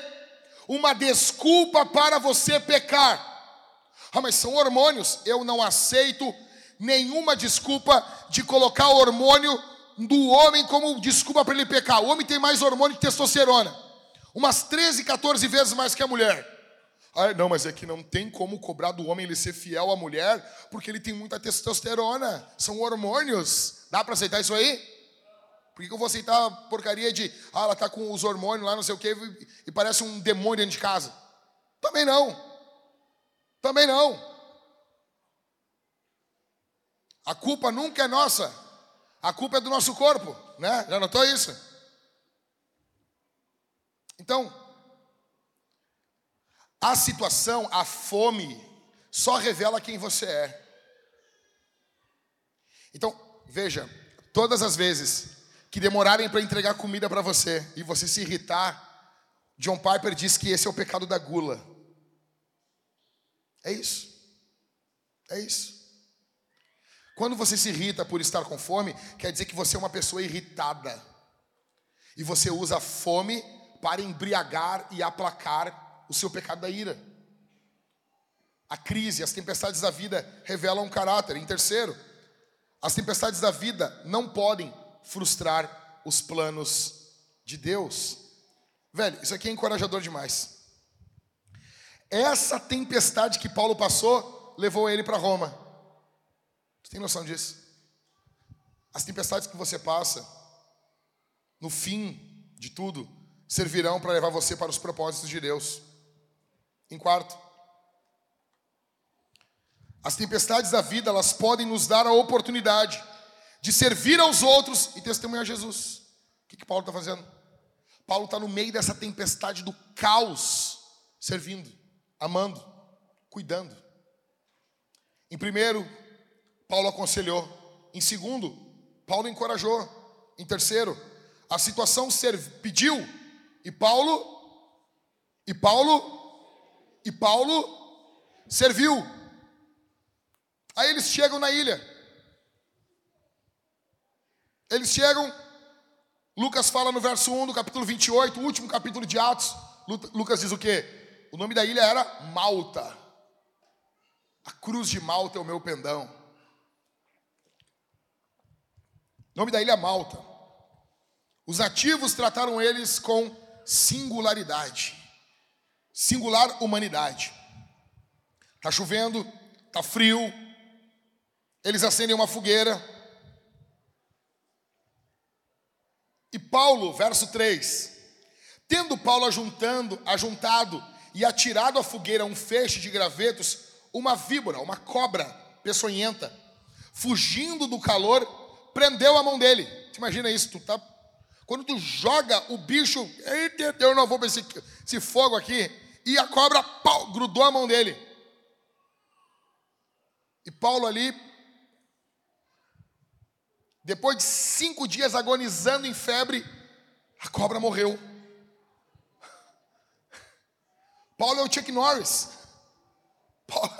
uma desculpa para você pecar. Ah, mas são hormônios. Eu não aceito nenhuma desculpa de colocar o hormônio do homem como desculpa para ele pecar. O homem tem mais hormônio que testosterona. Umas 13, 14 vezes mais que a mulher. Ah, não, mas é que não tem como cobrar do homem ele ser fiel à mulher, porque ele tem muita testosterona. São hormônios. Dá para aceitar isso aí? Por que eu vou aceitar a porcaria de, ah, ela tá com os hormônios lá, não sei o quê, e parece um demônio dentro de casa? Também não. Também não. A culpa nunca é nossa. A culpa é do nosso corpo, né? Já notou isso? Então, a situação, a fome, só revela quem você é. Então, veja, todas as vezes que demorarem para entregar comida para você e você se irritar, John Piper diz que esse é o pecado da gula. É isso. É isso. Quando você se irrita por estar com fome, quer dizer que você é uma pessoa irritada. E você usa a fome para embriagar e aplacar o seu pecado da ira. A crise, as tempestades da vida revelam um caráter. Em terceiro, as tempestades da vida não podem frustrar os planos de Deus. Velho, isso aqui é encorajador demais. Essa tempestade que Paulo passou levou ele para Roma. Você tem noção disso? As tempestades que você passa, no fim de tudo, servirão para levar você para os propósitos de Deus. Em quarto, as tempestades da vida, elas podem nos dar a oportunidade de servir aos outros e testemunhar Jesus. O que, que Paulo está fazendo? Paulo está no meio dessa tempestade do caos, servindo, amando, cuidando. Em primeiro, Paulo aconselhou. Em segundo, Paulo encorajou. Em terceiro, a situação pediu e Paulo e Paulo e Paulo serviu. Aí eles chegam na ilha. Eles chegam, Lucas fala no verso 1 do capítulo 28, o último capítulo de Atos. Lucas diz o quê? O nome da ilha era Malta. A cruz de Malta é o meu pendão. nome da ilha Malta. Os nativos trataram eles com singularidade, singular humanidade. Tá chovendo, tá frio. Eles acendem uma fogueira. E Paulo, verso 3, tendo Paulo ajuntando, ajuntado e atirado à fogueira um feixe de gravetos, uma víbora, uma cobra peçonhenta, fugindo do calor, prendeu a mão dele. Te imagina isso, tu tá. Quando tu joga o bicho, eu não vou para esse, esse fogo aqui, e a cobra pau, grudou a mão dele. E Paulo ali, depois de cinco dias agonizando em febre, a cobra morreu. Paulo é o Chuck Norris. Paulo...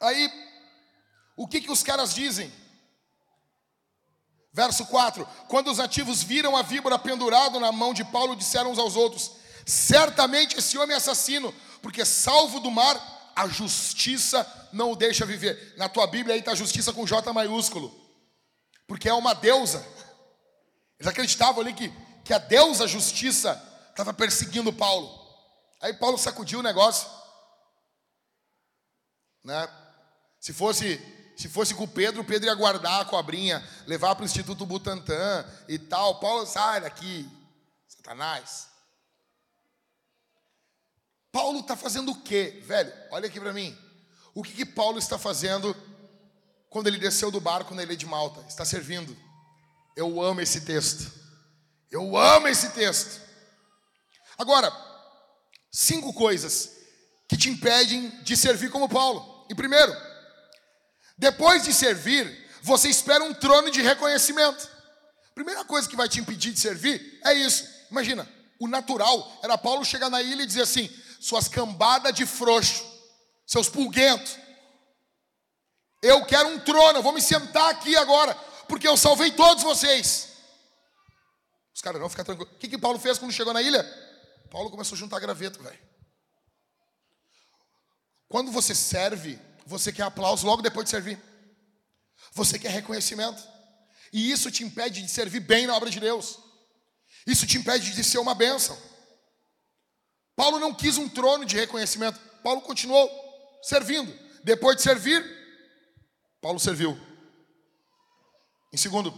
Aí o que, que os caras dizem? Verso 4: Quando os nativos viram a víbora pendurada na mão de Paulo, disseram uns aos outros: Certamente esse homem é assassino, porque salvo do mar, a justiça não o deixa viver. Na tua Bíblia aí está justiça com J maiúsculo, porque é uma deusa. Eles acreditavam ali que, que a deusa justiça estava perseguindo Paulo. Aí Paulo sacudiu o negócio. Né? Se fosse se fosse com o Pedro, o Pedro ia guardar a cobrinha, levar para o Instituto Butantan e tal. Paulo, sai daqui, Satanás. Paulo está fazendo o quê, velho? Olha aqui para mim. O que, que Paulo está fazendo quando ele desceu do barco na ilha de Malta? Está servindo. Eu amo esse texto. Eu amo esse texto. Agora, cinco coisas que te impedem de servir como Paulo. E primeiro, depois de servir, você espera um trono de reconhecimento. Primeira coisa que vai te impedir de servir é isso. Imagina, o natural era Paulo chegar na ilha e dizer assim: suas cambadas de frouxo, seus pulguentos, eu quero um trono, eu vou me sentar aqui agora, porque eu salvei todos vocês. Os caras não, ficar tranquilo. O que, que Paulo fez quando chegou na ilha? Paulo começou a juntar graveto, velho. Quando você serve, você quer aplauso logo depois de servir. Você quer reconhecimento. E isso te impede de servir bem na obra de Deus. Isso te impede de ser uma bênção. Paulo não quis um trono de reconhecimento. Paulo continuou servindo. Depois de servir, Paulo serviu. Em segundo,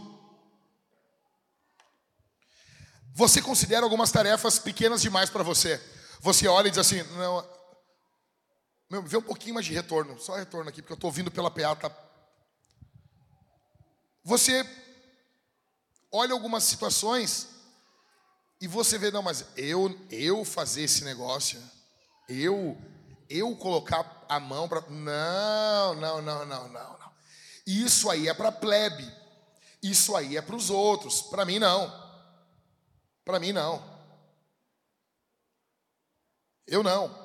você considera algumas tarefas pequenas demais para você. Você olha e diz assim: não, meu, vê um pouquinho mais de retorno, só retorno aqui, porque eu estou ouvindo pela PA. Tá... Você olha algumas situações e você vê, não, mas eu, eu fazer esse negócio, eu, eu colocar a mão para. Não, não, não, não, não, não. Isso aí é para plebe. Isso aí é para os outros. Para mim, não. Para mim, não. Eu não.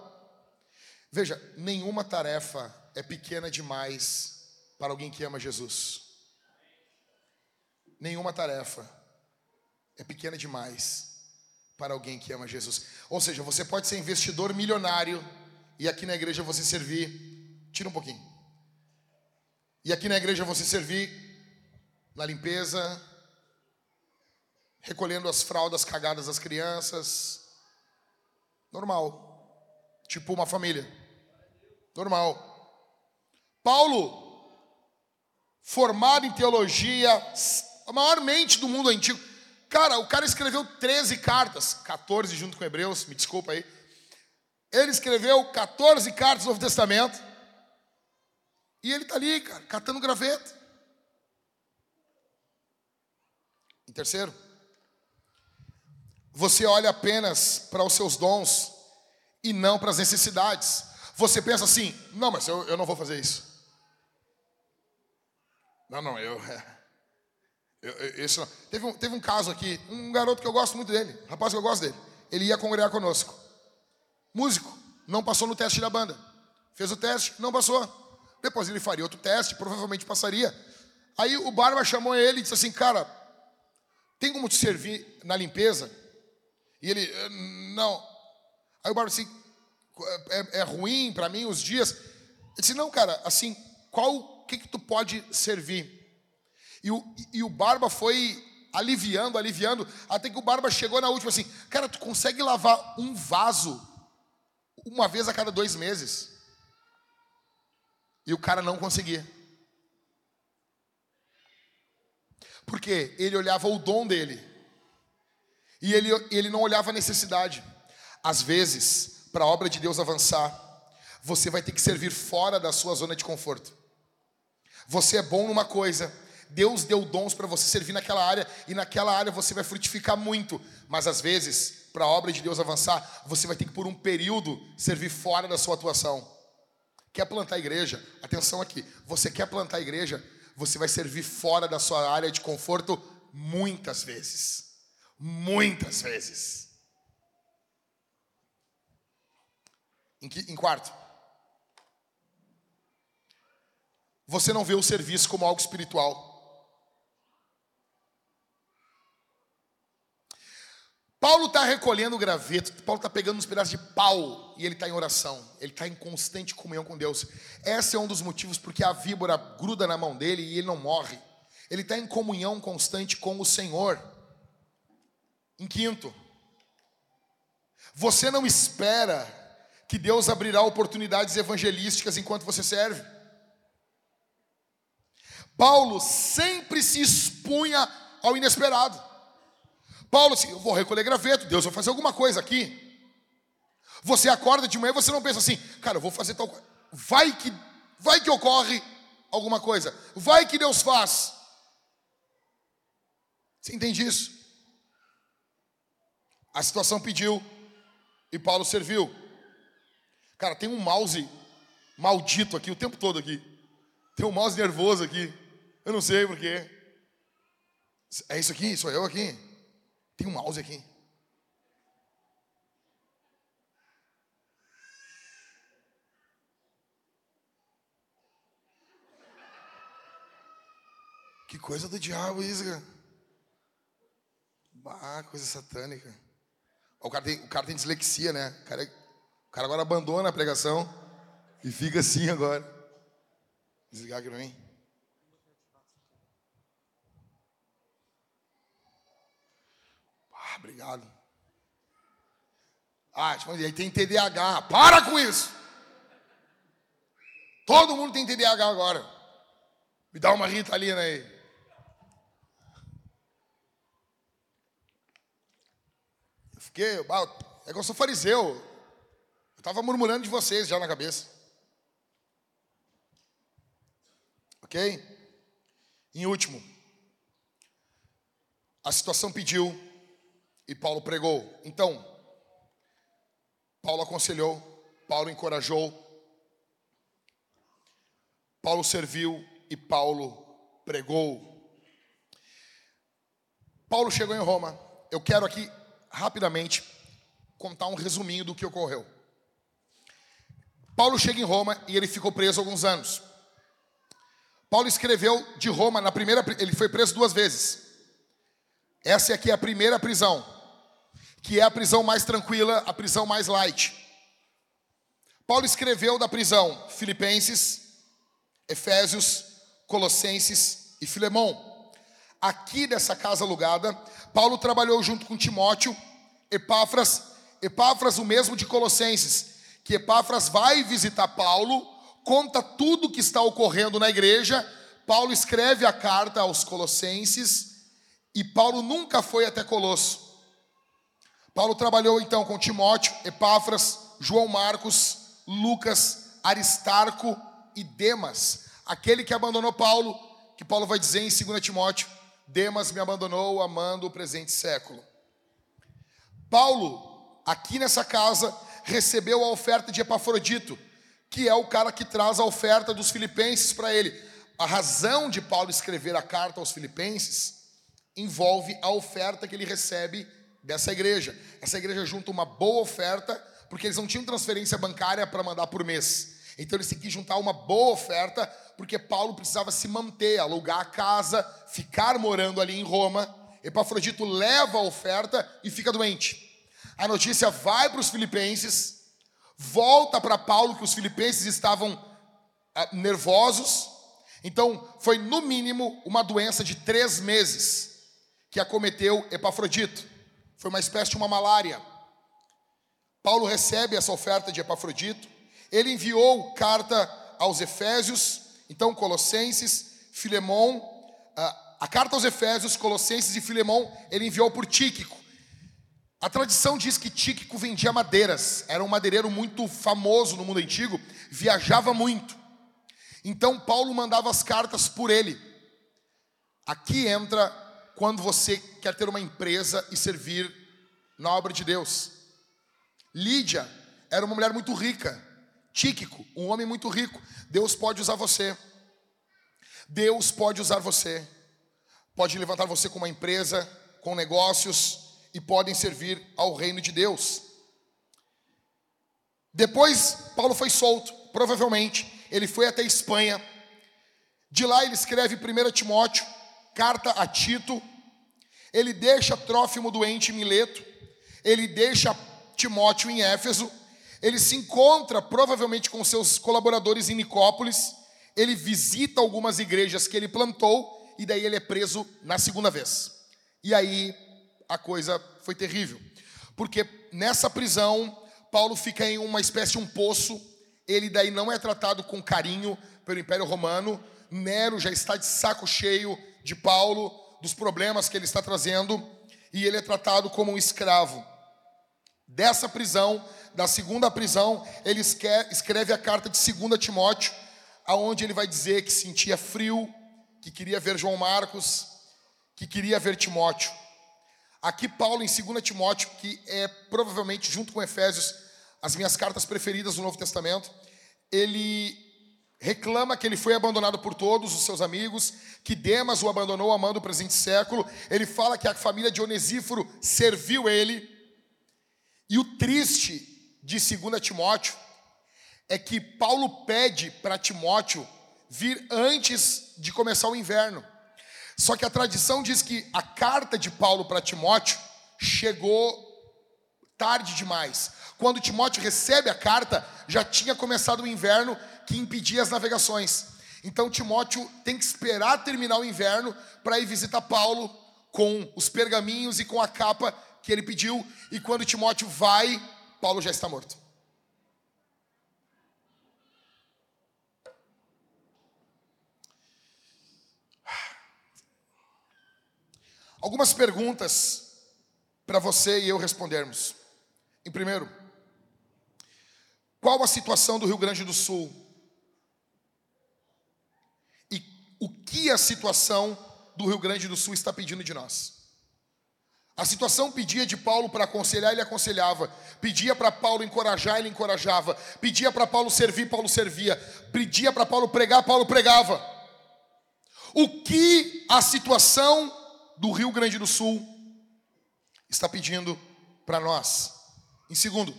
Veja, nenhuma tarefa é pequena demais para alguém que ama Jesus. Nenhuma tarefa é pequena demais para alguém que ama Jesus. Ou seja, você pode ser investidor milionário e aqui na igreja você servir. Tira um pouquinho. E aqui na igreja você servir na limpeza, recolhendo as fraldas cagadas das crianças. Normal. Tipo uma família. Normal. Paulo, formado em teologia, a maior mente do mundo antigo. Cara, o cara escreveu 13 cartas, 14 junto com Hebreus, me desculpa aí. Ele escreveu 14 cartas do Novo Testamento. E ele está ali, cara, catando graveto. Em terceiro, você olha apenas para os seus dons e não para as necessidades. Você pensa assim: não, mas eu, eu não vou fazer isso. Não, não, eu. Teve, um, teve um caso aqui, um garoto que eu gosto muito dele, um rapaz que eu gosto dele. Ele ia congregar conosco. Músico, não passou no teste da banda. Fez o teste, não passou. Depois ele faria outro teste, provavelmente passaria. Aí o Barba chamou ele e disse assim: Cara, tem como te servir na limpeza? E ele, eh, não. Aí o Barba disse: é, é ruim para mim os dias. Ele disse, não, cara, assim, qual, o que que tu pode servir? E o, e o Barba foi aliviando, aliviando, até que o Barba chegou na última assim, cara, tu consegue lavar um vaso uma vez a cada dois meses? E o cara não conseguia. Porque ele olhava o dom dele. E ele, ele não olhava a necessidade. Às vezes, para a obra de Deus avançar, você vai ter que servir fora da sua zona de conforto. Você é bom numa coisa, Deus deu dons para você servir naquela área e naquela área você vai frutificar muito, mas às vezes, para a obra de Deus avançar, você vai ter que por um período servir fora da sua atuação. Quer plantar igreja? Atenção aqui. Você quer plantar igreja? Você vai servir fora da sua área de conforto muitas vezes. Muitas vezes. Em, que, em quarto, você não vê o serviço como algo espiritual. Paulo está recolhendo o graveto, Paulo está pegando uns pedaços de pau e ele está em oração, ele está em constante comunhão com Deus. Esse é um dos motivos porque a víbora gruda na mão dele e ele não morre. Ele está em comunhão constante com o Senhor. Em quinto, você não espera que Deus abrirá oportunidades evangelísticas enquanto você serve. Paulo sempre se expunha ao inesperado. Paulo, assim, eu vou recolher graveto, Deus vai fazer alguma coisa aqui. Você acorda de manhã e você não pensa assim, cara, eu vou fazer tal coisa. Vai que, vai que ocorre alguma coisa. Vai que Deus faz. Você entende isso? A situação pediu e Paulo serviu. Cara, tem um mouse maldito aqui o tempo todo aqui. Tem um mouse nervoso aqui. Eu não sei porquê. É isso aqui? Sou eu aqui? Tem um mouse aqui. Que coisa do diabo isso, cara. Ah, coisa satânica. O cara, tem, o cara tem dislexia, né? O cara, o cara agora abandona a pregação e fica assim agora. Desligar aqui pra mim. Ah, obrigado. Ah, aí tem TDAH. Para com isso! Todo mundo tem TDAH agora. Me dá uma ritalina aí. Eu fiquei, é que eu sou fariseu. Eu estava murmurando de vocês já na cabeça. Ok? Em último, a situação pediu e Paulo pregou. Então, Paulo aconselhou, Paulo encorajou, Paulo serviu e Paulo pregou. Paulo chegou em Roma. Eu quero aqui rapidamente contar um resuminho do que ocorreu. Paulo chega em Roma e ele ficou preso alguns anos. Paulo escreveu de Roma na primeira, ele foi preso duas vezes. Essa aqui é a primeira prisão que é a prisão mais tranquila, a prisão mais light. Paulo escreveu da prisão Filipenses, Efésios, Colossenses e Filemão. Aqui nessa casa alugada, Paulo trabalhou junto com Timóteo, Epáfras, Epáfras o mesmo de Colossenses, que Epáfras vai visitar Paulo, conta tudo o que está ocorrendo na igreja. Paulo escreve a carta aos Colossenses e Paulo nunca foi até Colosso. Paulo trabalhou então com Timóteo, Epáfras, João Marcos, Lucas, Aristarco e Demas. Aquele que abandonou Paulo, que Paulo vai dizer em 2 Timóteo: Demas me abandonou amando o presente século. Paulo, aqui nessa casa, recebeu a oferta de Epafrodito, que é o cara que traz a oferta dos filipenses para ele. A razão de Paulo escrever a carta aos filipenses envolve a oferta que ele recebe dessa igreja. Essa igreja junta uma boa oferta, porque eles não tinham transferência bancária para mandar por mês. Então eles tinham que juntar uma boa oferta, porque Paulo precisava se manter, alugar a casa, ficar morando ali em Roma. Epafrodito leva a oferta e fica doente. A notícia vai para os filipenses, volta para Paulo, que os filipenses estavam ah, nervosos. Então, foi no mínimo uma doença de três meses que acometeu Epafrodito. Foi uma espécie de uma malária. Paulo recebe essa oferta de Epafrodito. Ele enviou carta aos Efésios, então Colossenses, Filemão. A carta aos Efésios, Colossenses e Filemão, ele enviou por Tíquico. A tradição diz que Tíquico vendia madeiras, era um madeireiro muito famoso no mundo antigo, viajava muito. Então Paulo mandava as cartas por ele. Aqui entra quando você quer ter uma empresa e servir na obra de Deus. Lídia era uma mulher muito rica. Tíquico, um homem muito rico. Deus pode usar você. Deus pode usar você. Pode levantar você com uma empresa, com negócios e podem servir ao reino de Deus. Depois, Paulo foi solto, provavelmente. Ele foi até Espanha. De lá, ele escreve 1 Timóteo, carta a Tito, ele deixa Trófimo doente em Mileto, ele deixa Timóteo em Éfeso, ele se encontra provavelmente com seus colaboradores em Nicópolis, ele visita algumas igrejas que ele plantou e daí ele é preso na segunda vez. E aí a coisa foi terrível, porque nessa prisão Paulo fica em uma espécie de um poço, ele daí não é tratado com carinho pelo Império Romano, Nero já está de saco cheio de Paulo, dos problemas que ele está trazendo, e ele é tratado como um escravo. Dessa prisão, da segunda prisão, ele escreve a carta de 2 Timóteo, aonde ele vai dizer que sentia frio, que queria ver João Marcos, que queria ver Timóteo. Aqui Paulo em 2 Timóteo, que é provavelmente junto com Efésios as minhas cartas preferidas do Novo Testamento, ele reclama que ele foi abandonado por todos os seus amigos, que Demas o abandonou amando o presente século. Ele fala que a família de Onesíforo serviu ele. E o triste de 2 Timóteo é que Paulo pede para Timóteo vir antes de começar o inverno. Só que a tradição diz que a carta de Paulo para Timóteo chegou tarde demais. Quando Timóteo recebe a carta, já tinha começado o inverno que impedia as navegações. Então Timóteo tem que esperar terminar o inverno para ir visitar Paulo com os pergaminhos e com a capa que ele pediu. E quando Timóteo vai, Paulo já está morto. Algumas perguntas para você e eu respondermos. Em primeiro, qual a situação do Rio Grande do Sul? E o que a situação do Rio Grande do Sul está pedindo de nós? A situação pedia de Paulo para aconselhar, ele aconselhava. Pedia para Paulo encorajar, ele encorajava. Pedia para Paulo servir, Paulo servia. Pedia para Paulo pregar, Paulo pregava. O que a situação do Rio Grande do Sul está pedindo para nós. Em segundo,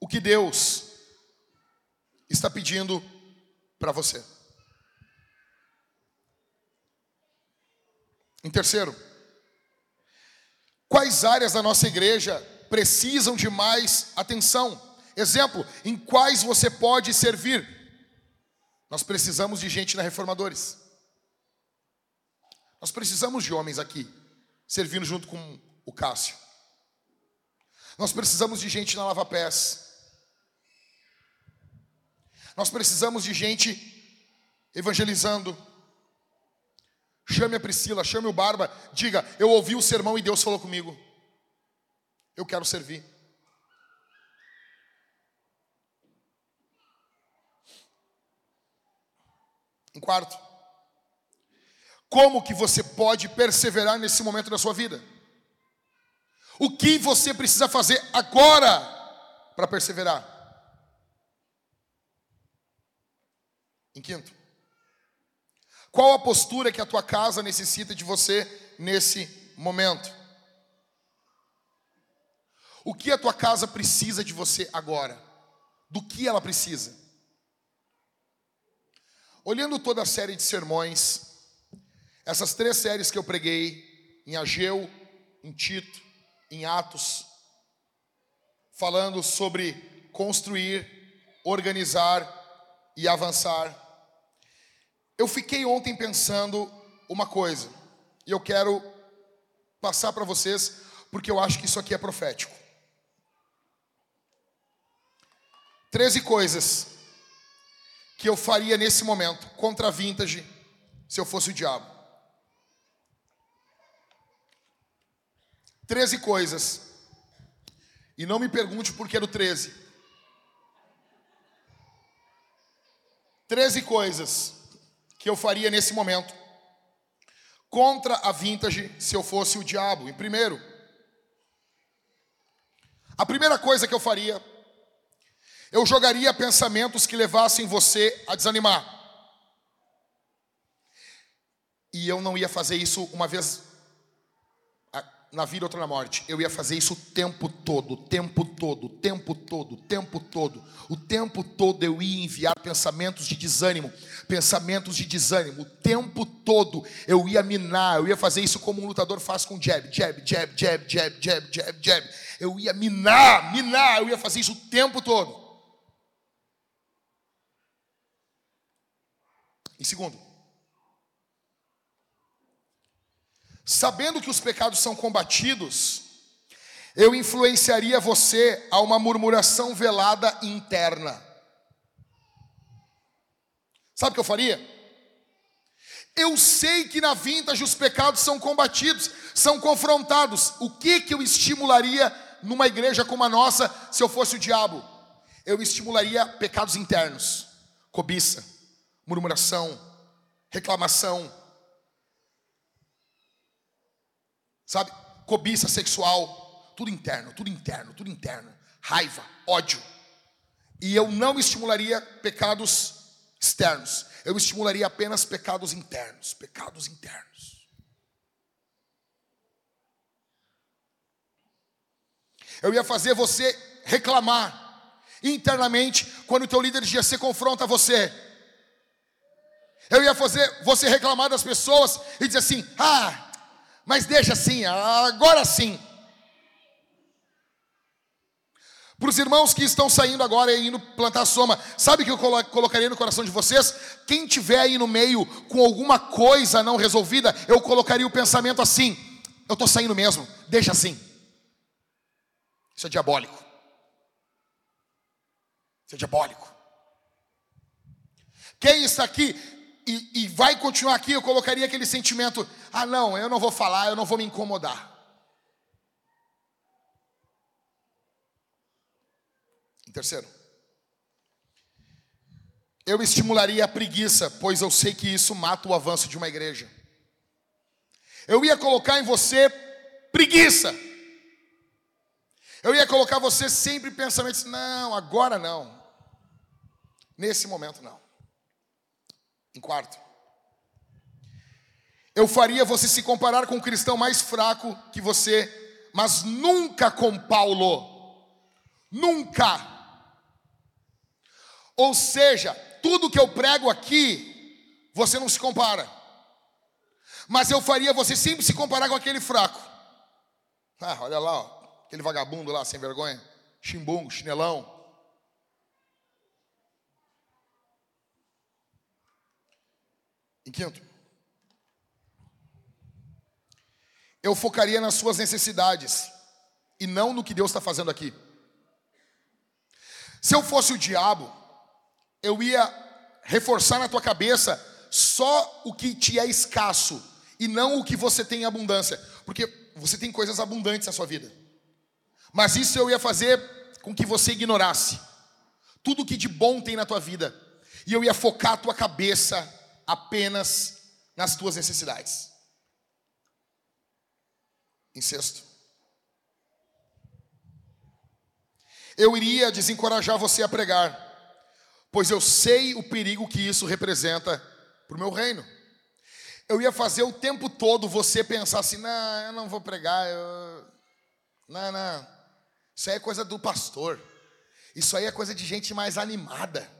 o que Deus está pedindo para você. Em terceiro, quais áreas da nossa igreja precisam de mais atenção? Exemplo, em quais você pode servir? Nós precisamos de gente na Reformadores. Nós precisamos de homens aqui, servindo junto com o Cássio. Nós precisamos de gente na Lava Pés. Nós precisamos de gente evangelizando. Chame a Priscila, chame o Barba, diga: Eu ouvi o sermão e Deus falou comigo. Eu quero servir. Em quarto, como que você pode perseverar nesse momento da sua vida? O que você precisa fazer agora para perseverar? Em quinto, qual a postura que a tua casa necessita de você nesse momento? O que a tua casa precisa de você agora? Do que ela precisa? Olhando toda a série de sermões essas três séries que eu preguei, em Ageu, em Tito, em Atos, falando sobre construir, organizar e avançar. Eu fiquei ontem pensando uma coisa, e eu quero passar para vocês, porque eu acho que isso aqui é profético. Treze coisas que eu faria nesse momento contra a vintage se eu fosse o diabo. Treze coisas. E não me pergunte por que do treze. Treze coisas que eu faria nesse momento contra a vintage se eu fosse o diabo. Em primeiro, a primeira coisa que eu faria, eu jogaria pensamentos que levassem você a desanimar. E eu não ia fazer isso uma vez na vida, outra na morte. Eu ia fazer isso o tempo todo, o tempo todo, o tempo todo, o tempo todo. O tempo todo eu ia enviar pensamentos de desânimo, pensamentos de desânimo. O tempo todo eu ia minar, eu ia fazer isso como um lutador faz com jab, jab, jab, jab, jab, jab, jab, jab. Eu ia minar, minar, eu ia fazer isso o tempo todo. Em segundo, Sabendo que os pecados são combatidos, eu influenciaria você a uma murmuração velada interna. Sabe o que eu faria? Eu sei que na vintage os pecados são combatidos, são confrontados. O que que eu estimularia numa igreja como a nossa se eu fosse o diabo? Eu estimularia pecados internos, cobiça, murmuração, reclamação, Sabe? Cobiça sexual, tudo interno, tudo interno, tudo interno. Raiva, ódio. E eu não estimularia pecados externos. Eu estimularia apenas pecados internos, pecados internos. Eu ia fazer você reclamar internamente quando o teu líder de GC confronta você. Eu ia fazer você reclamar das pessoas e dizer assim: "Ah, mas deixa assim, agora sim". Para os irmãos que estão saindo agora e indo plantar soma, sabe o que eu colocaria no coração de vocês? Quem tiver aí no meio com alguma coisa não resolvida, eu colocaria o pensamento assim: eu estou saindo mesmo, deixa assim. Isso é diabólico. Isso é diabólico. Quem está aqui e, e vai continuar aqui, eu colocaria aquele sentimento: ah, não, eu não vou falar, eu não vou me incomodar. Terceiro, eu estimularia a preguiça, pois eu sei que isso mata o avanço de uma igreja. Eu ia colocar em você preguiça. Eu ia colocar você sempre pensamentos, não, agora não. Nesse momento não. Em quarto, eu faria você se comparar com um cristão mais fraco que você, mas nunca com Paulo. Nunca. Ou seja, tudo que eu prego aqui, você não se compara. Mas eu faria você sempre se comparar com aquele fraco. Ah, olha lá, ó, aquele vagabundo lá, sem vergonha, chimbungo, chinelão. Em quinto, eu focaria nas suas necessidades e não no que Deus está fazendo aqui. Se eu fosse o diabo, eu ia reforçar na tua cabeça só o que te é escasso e não o que você tem em abundância, porque você tem coisas abundantes na sua vida. Mas isso eu ia fazer com que você ignorasse tudo que de bom tem na tua vida, e eu ia focar a tua cabeça apenas nas tuas necessidades. Em sexto, eu iria desencorajar você a pregar pois eu sei o perigo que isso representa para o meu reino. Eu ia fazer o tempo todo você pensar assim: não, eu não vou pregar, eu... não, não, isso aí é coisa do pastor, isso aí é coisa de gente mais animada.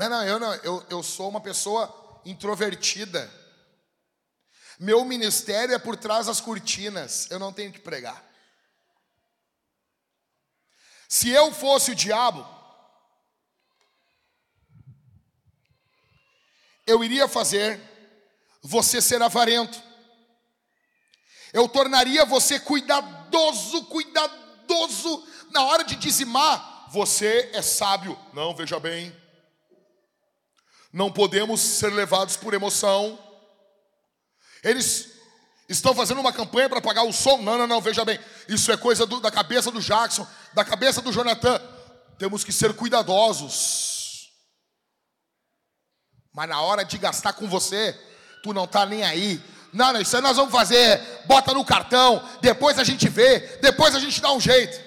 Não, não, eu não, eu, eu sou uma pessoa introvertida. Meu ministério é por trás das cortinas, eu não tenho que pregar. Se eu fosse o diabo, eu iria fazer você ser avarento. Eu tornaria você cuidadoso, cuidadoso na hora de dizimar. Você é sábio. Não, veja bem. Não podemos ser levados por emoção. Eles estão fazendo uma campanha para pagar o som. Não, não, não, veja bem. Isso é coisa do, da cabeça do Jackson, da cabeça do Jonathan. Temos que ser cuidadosos. Mas na hora de gastar com você, tu não tá nem aí. Não, não, isso aí nós vamos fazer, bota no cartão, depois a gente vê, depois a gente dá um jeito.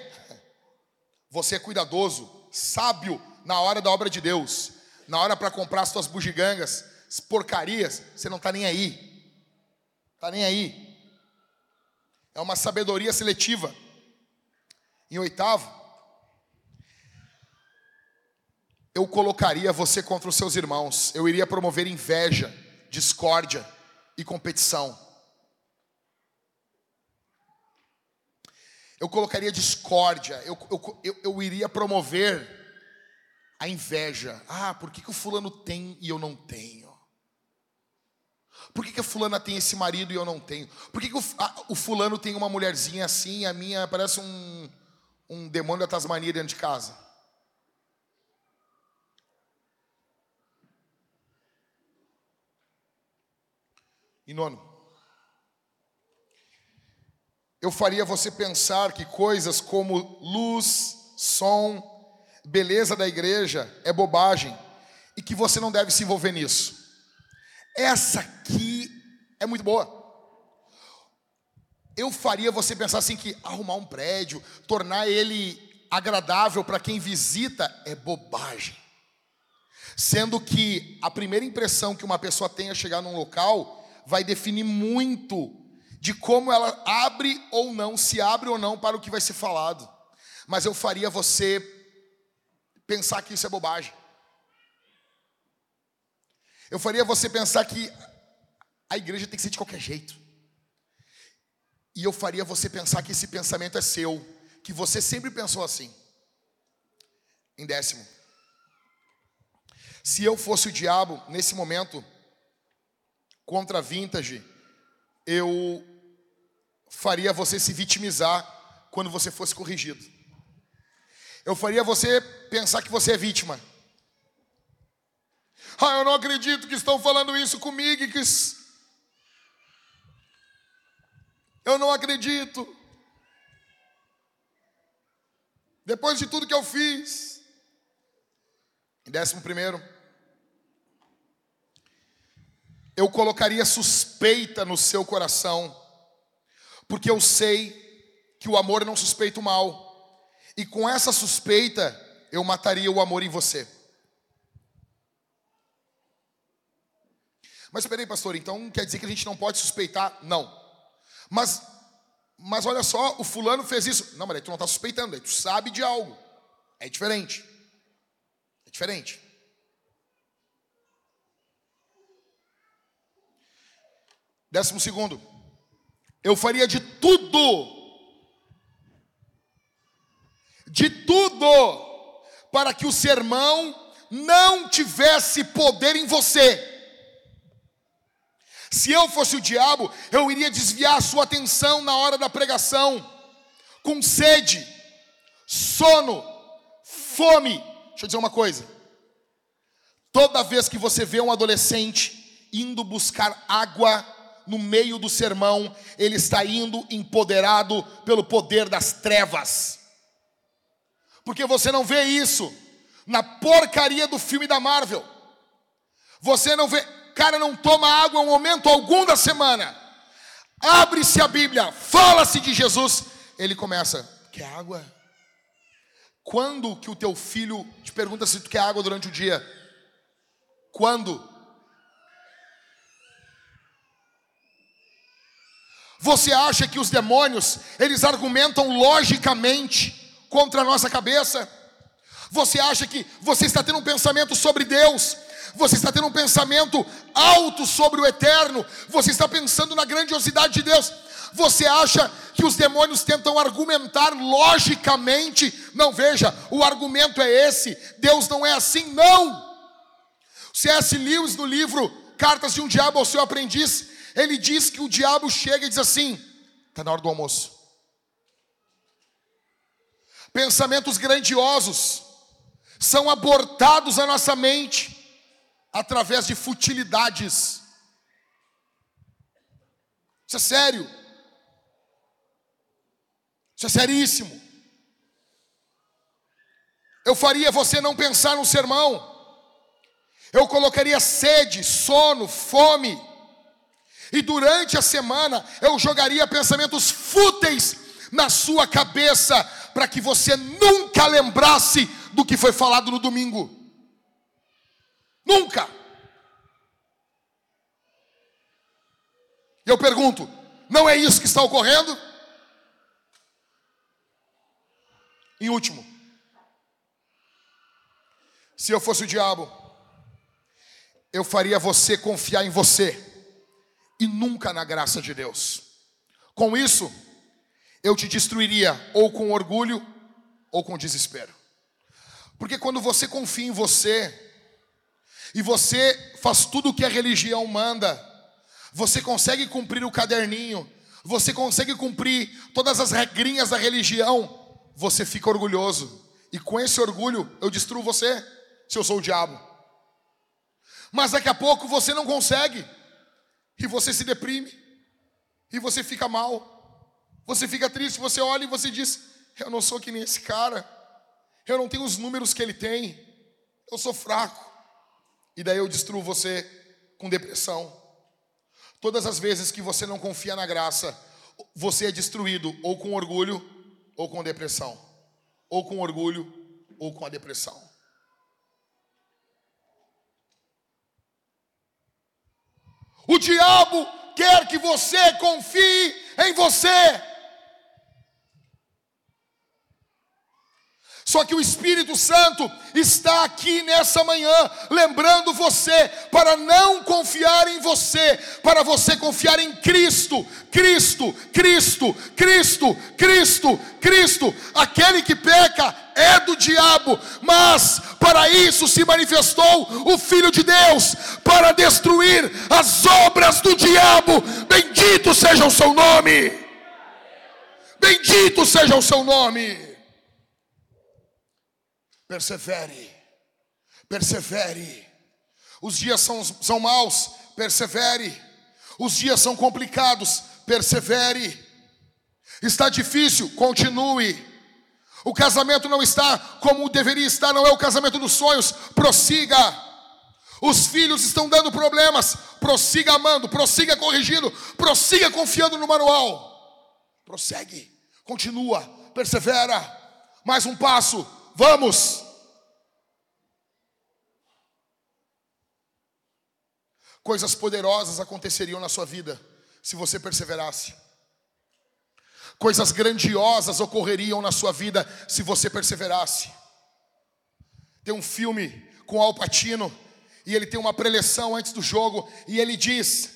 Você é cuidadoso, sábio na hora da obra de Deus. Na hora para comprar as tuas bugigangas, as porcarias, você não tá nem aí. Tá nem aí. É uma sabedoria seletiva. Em oitavo, eu colocaria você contra os seus irmãos. Eu iria promover inveja, discórdia e competição. Eu colocaria discórdia, eu, eu, eu, eu iria promover a inveja. Ah, por que, que o fulano tem e eu não tenho? Por que, que a fulana tem esse marido e eu não tenho? Por que, que o, a, o fulano tem uma mulherzinha assim e a minha parece um, um demônio da Tasmania dentro de casa? E nono, eu faria você pensar que coisas como luz, som, beleza da igreja é bobagem e que você não deve se envolver nisso. Essa aqui é muito boa. Eu faria você pensar assim que arrumar um prédio, tornar ele agradável para quem visita é bobagem. Sendo que a primeira impressão que uma pessoa tem a chegar num local vai definir muito de como ela abre ou não, se abre ou não para o que vai ser falado. Mas eu faria você pensar que isso é bobagem. Eu faria você pensar que a igreja tem que ser de qualquer jeito. E eu faria você pensar que esse pensamento é seu, que você sempre pensou assim. Em décimo, se eu fosse o diabo nesse momento, contra a vintage, eu faria você se vitimizar quando você fosse corrigido. Eu faria você pensar que você é vítima. Ah, eu não acredito que estão falando isso comigo. Que... Eu não acredito. Depois de tudo que eu fiz. Em décimo primeiro, eu colocaria suspeita no seu coração, porque eu sei que o amor não suspeita o mal, e com essa suspeita eu mataria o amor em você. Mas peraí, pastor, então quer dizer que a gente não pode suspeitar? Não. Mas, mas olha só, o fulano fez isso. Não, mas aí tu não está suspeitando, aí tu sabe de algo. É diferente. É diferente. Décimo segundo, eu faria de tudo, de tudo, para que o sermão não tivesse poder em você. Se eu fosse o diabo, eu iria desviar a sua atenção na hora da pregação, com sede, sono, fome. Deixa eu dizer uma coisa. Toda vez que você vê um adolescente indo buscar água no meio do sermão, ele está indo empoderado pelo poder das trevas. Porque você não vê isso na porcaria do filme da Marvel. Você não vê, cara não toma água em momento algum da semana. Abre-se a Bíblia, fala-se de Jesus, ele começa, quer água? Quando que o teu filho te pergunta se tu quer água durante o dia? Quando? Você acha que os demônios, eles argumentam logicamente contra a nossa cabeça? Você acha que você está tendo um pensamento sobre Deus? Você está tendo um pensamento alto sobre o eterno? Você está pensando na grandiosidade de Deus? Você acha que os demônios tentam argumentar logicamente? Não, veja, o argumento é esse: Deus não é assim, não. C.S. Lewis, no livro Cartas de um Diabo ao Seu Aprendiz, ele diz que o diabo chega e diz assim: está na hora do almoço. Pensamentos grandiosos são abortados na nossa mente através de futilidades. Isso é sério. Isso é seríssimo. Eu faria você não pensar no sermão. Eu colocaria sede, sono, fome e durante a semana eu jogaria pensamentos fúteis na sua cabeça, para que você nunca lembrasse do que foi falado no domingo. Nunca. Eu pergunto: não é isso que está ocorrendo? Em último, se eu fosse o diabo, eu faria você confiar em você e nunca na graça de Deus. Com isso, eu te destruiria ou com orgulho ou com desespero. Porque quando você confia em você e você faz tudo o que a religião manda, você consegue cumprir o caderninho, você consegue cumprir todas as regrinhas da religião, você fica orgulhoso. E com esse orgulho eu destruo você, se eu sou o diabo. Mas daqui a pouco você não consegue e você se deprime, e você fica mal, você fica triste, você olha e você diz: Eu não sou que nem esse cara, eu não tenho os números que ele tem, eu sou fraco, e daí eu destruo você com depressão. Todas as vezes que você não confia na graça, você é destruído ou com orgulho ou com depressão. ou com orgulho, ou com a depressão. O diabo quer que você confie em você. Só que o Espírito Santo está aqui nessa manhã, lembrando você para não confiar em você, para você confiar em Cristo, Cristo, Cristo, Cristo, Cristo, Cristo. Aquele que peca é do diabo, mas para isso se manifestou o Filho de Deus para destruir as obras do diabo. Bendito seja o seu nome. Bendito seja o seu nome. Persevere, persevere. Os dias são, são maus, persevere. Os dias são complicados, persevere. Está difícil, continue. O casamento não está como deveria estar, não é o casamento dos sonhos, prossiga. Os filhos estão dando problemas, prossiga amando, prossiga corrigindo, prossiga confiando no manual. Prossegue, continua, persevera. Mais um passo, Vamos. Coisas poderosas aconteceriam na sua vida se você perseverasse. Coisas grandiosas ocorreriam na sua vida se você perseverasse. Tem um filme com Al Pacino e ele tem uma preleção antes do jogo e ele diz: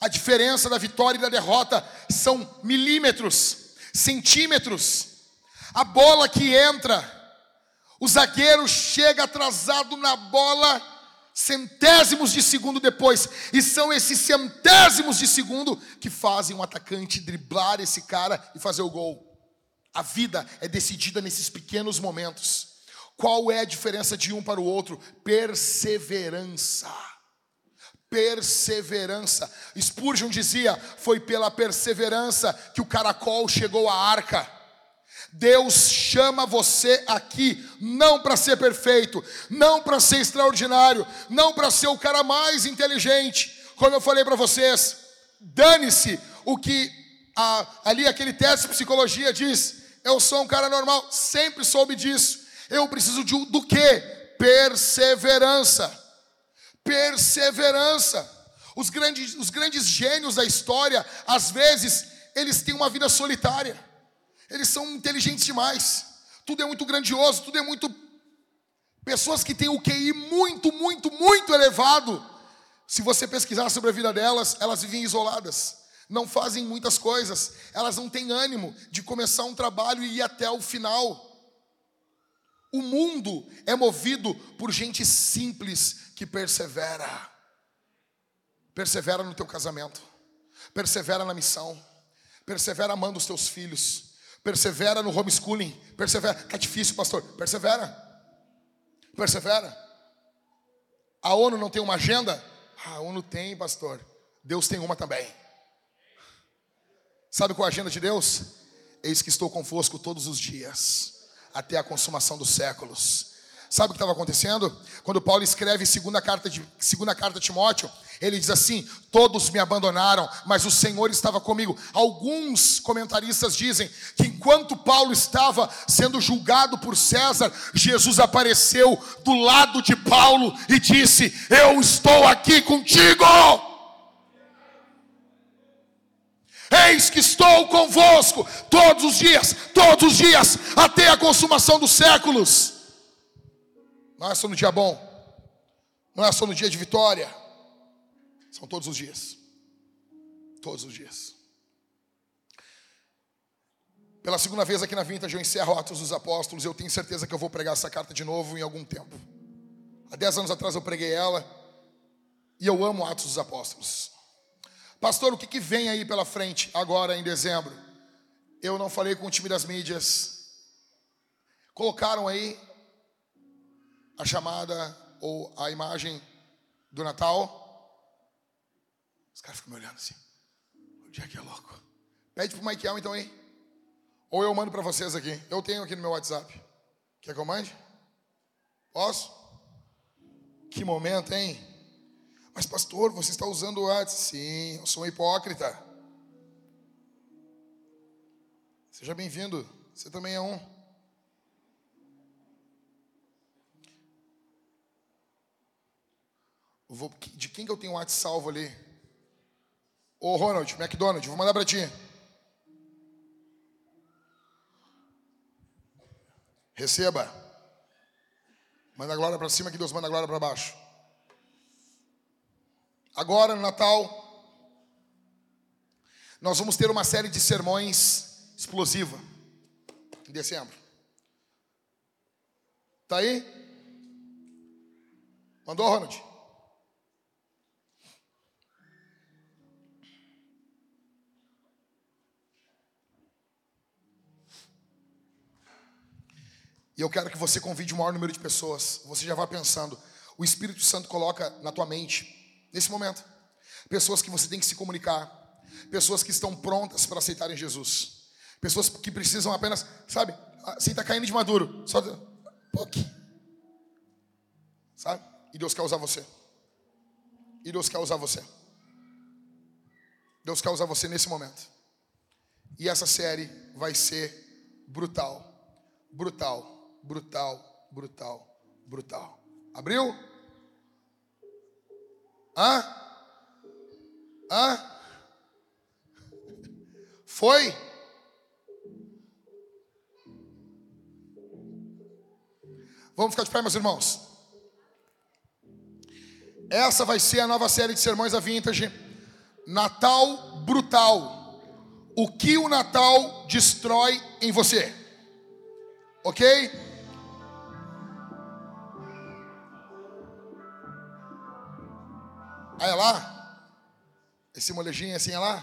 a diferença da vitória e da derrota são milímetros, centímetros. A bola que entra, o zagueiro chega atrasado na bola centésimos de segundo depois, e são esses centésimos de segundo que fazem um atacante driblar esse cara e fazer o gol. A vida é decidida nesses pequenos momentos. Qual é a diferença de um para o outro? Perseverança. Perseverança. Spurgeon dizia: foi pela perseverança que o caracol chegou à arca. Deus chama você aqui não para ser perfeito, não para ser extraordinário, não para ser o cara mais inteligente. Como eu falei para vocês, dane-se o que a, ali aquele teste de psicologia diz. Eu sou um cara normal, sempre soube disso. Eu preciso de, do que? Perseverança. Perseverança. Os grandes, os grandes gênios da história, às vezes, eles têm uma vida solitária. Eles são inteligentes demais. Tudo é muito grandioso, tudo é muito. Pessoas que têm o QI muito, muito, muito elevado. Se você pesquisar sobre a vida delas, elas vivem isoladas. Não fazem muitas coisas. Elas não têm ânimo de começar um trabalho e ir até o final. O mundo é movido por gente simples que persevera. Persevera no teu casamento. Persevera na missão. Persevera amando os teus filhos. Persevera no homeschooling. Persevera. Tá difícil, pastor. Persevera. Persevera. A ONU não tem uma agenda? A ONU tem, pastor. Deus tem uma também. Sabe qual é a agenda de Deus? Eis que estou convosco todos os dias, até a consumação dos séculos. Sabe o que estava acontecendo? Quando Paulo escreve segunda carta de segunda carta a Timóteo, ele diz assim: Todos me abandonaram, mas o Senhor estava comigo. Alguns comentaristas dizem que enquanto Paulo estava sendo julgado por César, Jesus apareceu do lado de Paulo e disse: Eu estou aqui contigo. Eis que estou convosco todos os dias, todos os dias, até a consumação dos séculos. Não é só no dia bom, não é só no dia de vitória, são todos os dias. Todos os dias. Pela segunda vez aqui na Vintage eu encerro Atos dos Apóstolos. Eu tenho certeza que eu vou pregar essa carta de novo em algum tempo. Há dez anos atrás eu preguei ela. E eu amo Atos dos Apóstolos. Pastor, o que, que vem aí pela frente agora em dezembro? Eu não falei com o time das mídias. Colocaram aí a chamada ou a imagem do Natal. Os caras ficam me olhando assim. O dia que é louco. Pede pro Michael então aí. Ou eu mando para vocês aqui. Eu tenho aqui no meu WhatsApp. Quer que eu mande? Posso? Que momento, hein? Mas pastor, você está usando o WhatsApp? Sim, eu sou um hipócrita. Seja bem-vindo. Você também é um. Vou, de quem que eu tenho um WhatsApp salvo ali? Ô Ronald, McDonald, vou mandar para ti. Receba. Manda a glória para cima que Deus manda a glória para baixo. Agora no Natal, nós vamos ter uma série de sermões explosiva em dezembro. Tá aí? Mandou, Ronald? E eu quero que você convide o maior número de pessoas. Você já vai pensando. O Espírito Santo coloca na tua mente, nesse momento, pessoas que você tem que se comunicar, pessoas que estão prontas para aceitarem Jesus, pessoas que precisam apenas, sabe, assim está caindo de maduro, só pouquinho, sabe? E Deus quer usar você. E Deus quer usar você. Deus quer usar você nesse momento. E essa série vai ser brutal, brutal brutal, brutal, brutal. Abriu? Hã? Hã? Foi? Vamos ficar de pé, meus irmãos. Essa vai ser a nova série de sermões da Vintage. Natal brutal. O que o Natal destrói em você? Ok? Ah, é lá? Esse molejinho assim é lá?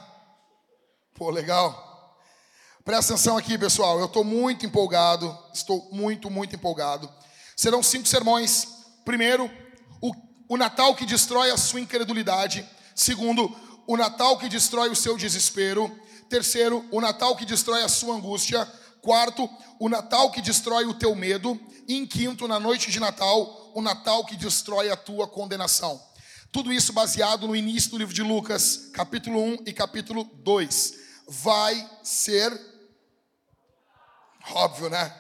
Pô, legal. Presta atenção aqui, pessoal. Eu estou muito empolgado. Estou muito, muito empolgado. Serão cinco sermões. Primeiro, o, o Natal que destrói a sua incredulidade. Segundo, o Natal que destrói o seu desespero. Terceiro, o Natal que destrói a sua angústia. Quarto, o Natal que destrói o teu medo. E em quinto, na noite de Natal, o Natal que destrói a tua condenação. Tudo isso baseado no início do livro de Lucas, capítulo 1 e capítulo 2. Vai ser óbvio, né?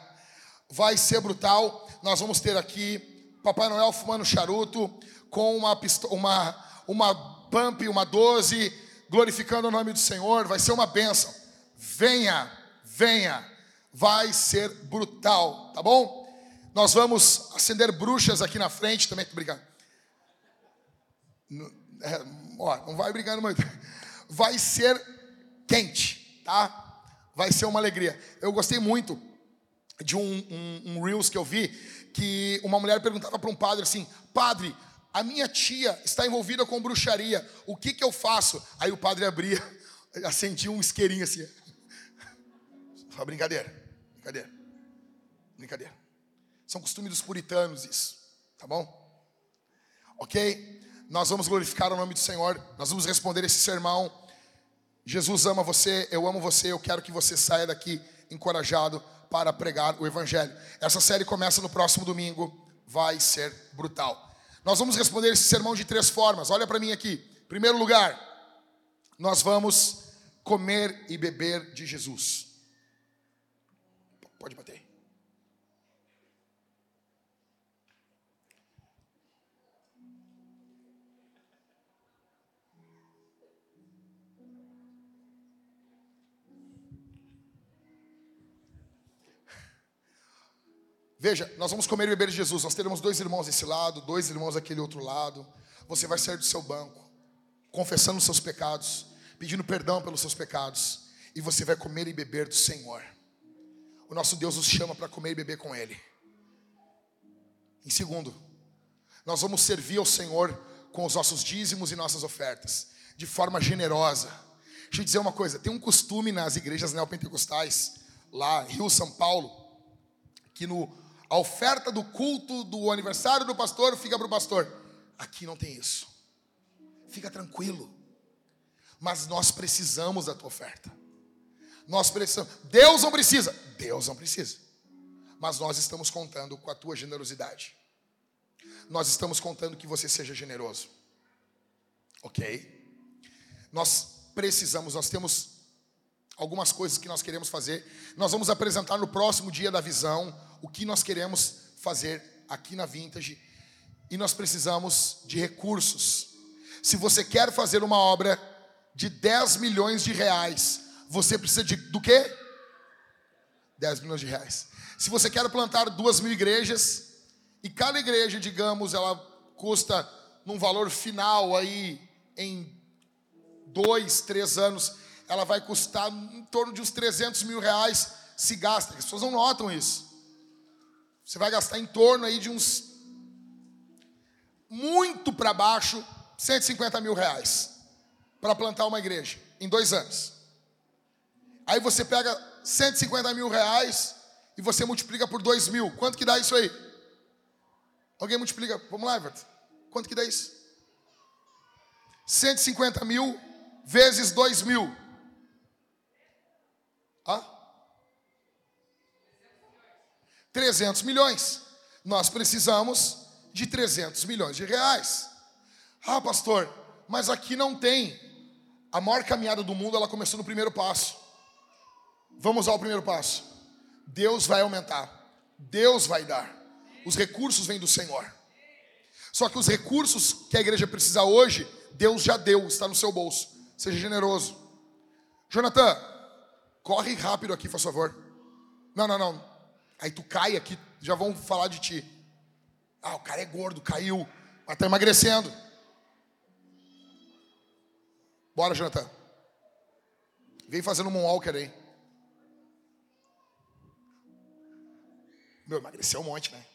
Vai ser brutal. Nós vamos ter aqui Papai Noel fumando charuto com uma uma uma pump, uma 12, glorificando o nome do Senhor. Vai ser uma bênção. Venha, venha. Vai ser brutal, tá bom? Nós vamos acender bruxas aqui na frente também, obrigado. É, ó, não vai brigando muito. Vai ser quente, tá? Vai ser uma alegria. Eu gostei muito de um, um, um Reels que eu vi, que uma mulher perguntava para um padre assim: Padre, a minha tia está envolvida com bruxaria, o que, que eu faço? Aí o padre abria, acendia um isqueirinho assim. Só brincadeira, brincadeira, brincadeira. São costumes dos puritanos isso, tá bom? Ok? Nós vamos glorificar o nome do Senhor, nós vamos responder esse sermão. Jesus ama você, eu amo você, eu quero que você saia daqui encorajado para pregar o Evangelho. Essa série começa no próximo domingo, vai ser brutal. Nós vamos responder esse sermão de três formas, olha para mim aqui. Primeiro lugar, nós vamos comer e beber de Jesus. Pode bater. Veja, nós vamos comer e beber de Jesus. Nós teremos dois irmãos desse lado, dois irmãos daquele outro lado. Você vai sair do seu banco, confessando os seus pecados, pedindo perdão pelos seus pecados, e você vai comer e beber do Senhor. O nosso Deus nos chama para comer e beber com Ele. Em segundo, nós vamos servir ao Senhor com os nossos dízimos e nossas ofertas, de forma generosa. Deixa eu dizer uma coisa: tem um costume nas igrejas neopentecostais, lá, Rio, São Paulo, que no a oferta do culto do aniversário do pastor fica para o pastor. Aqui não tem isso. Fica tranquilo. Mas nós precisamos da tua oferta. Nós precisamos. Deus não precisa. Deus não precisa. Mas nós estamos contando com a tua generosidade. Nós estamos contando que você seja generoso. Ok? Nós precisamos, nós temos algumas coisas que nós queremos fazer. Nós vamos apresentar no próximo dia da visão o que nós queremos fazer aqui na Vintage. e nós precisamos de recursos. Se você quer fazer uma obra de 10 milhões de reais, você precisa de do quê? 10 milhões de reais. Se você quer plantar duas mil igrejas, e cada igreja, digamos, ela custa num valor final aí em dois, três anos, ela vai custar em torno de uns 300 mil reais se gasta. As pessoas não notam isso. Você vai gastar em torno aí de uns muito para baixo, 150 mil reais para plantar uma igreja em dois anos. Aí você pega 150 mil reais e você multiplica por 2 mil. Quanto que dá isso aí? Alguém multiplica? Vamos lá, Everton. Quanto que dá isso? 150 mil vezes 2 mil. Hã? 300 milhões. Nós precisamos de 300 milhões de reais. Ah, pastor, mas aqui não tem. A maior caminhada do mundo, ela começou no primeiro passo. Vamos ao primeiro passo. Deus vai aumentar. Deus vai dar. Os recursos vêm do Senhor. Só que os recursos que a igreja precisa hoje, Deus já deu, está no seu bolso. Seja generoso. Jonathan, corre rápido aqui, por favor. Não, não, não. Aí tu cai aqui, já vão falar de ti. Ah, o cara é gordo, caiu, mas está emagrecendo. Bora, Jonathan. Vem fazendo um moonwalker aí. Meu, emagreceu um monte, né?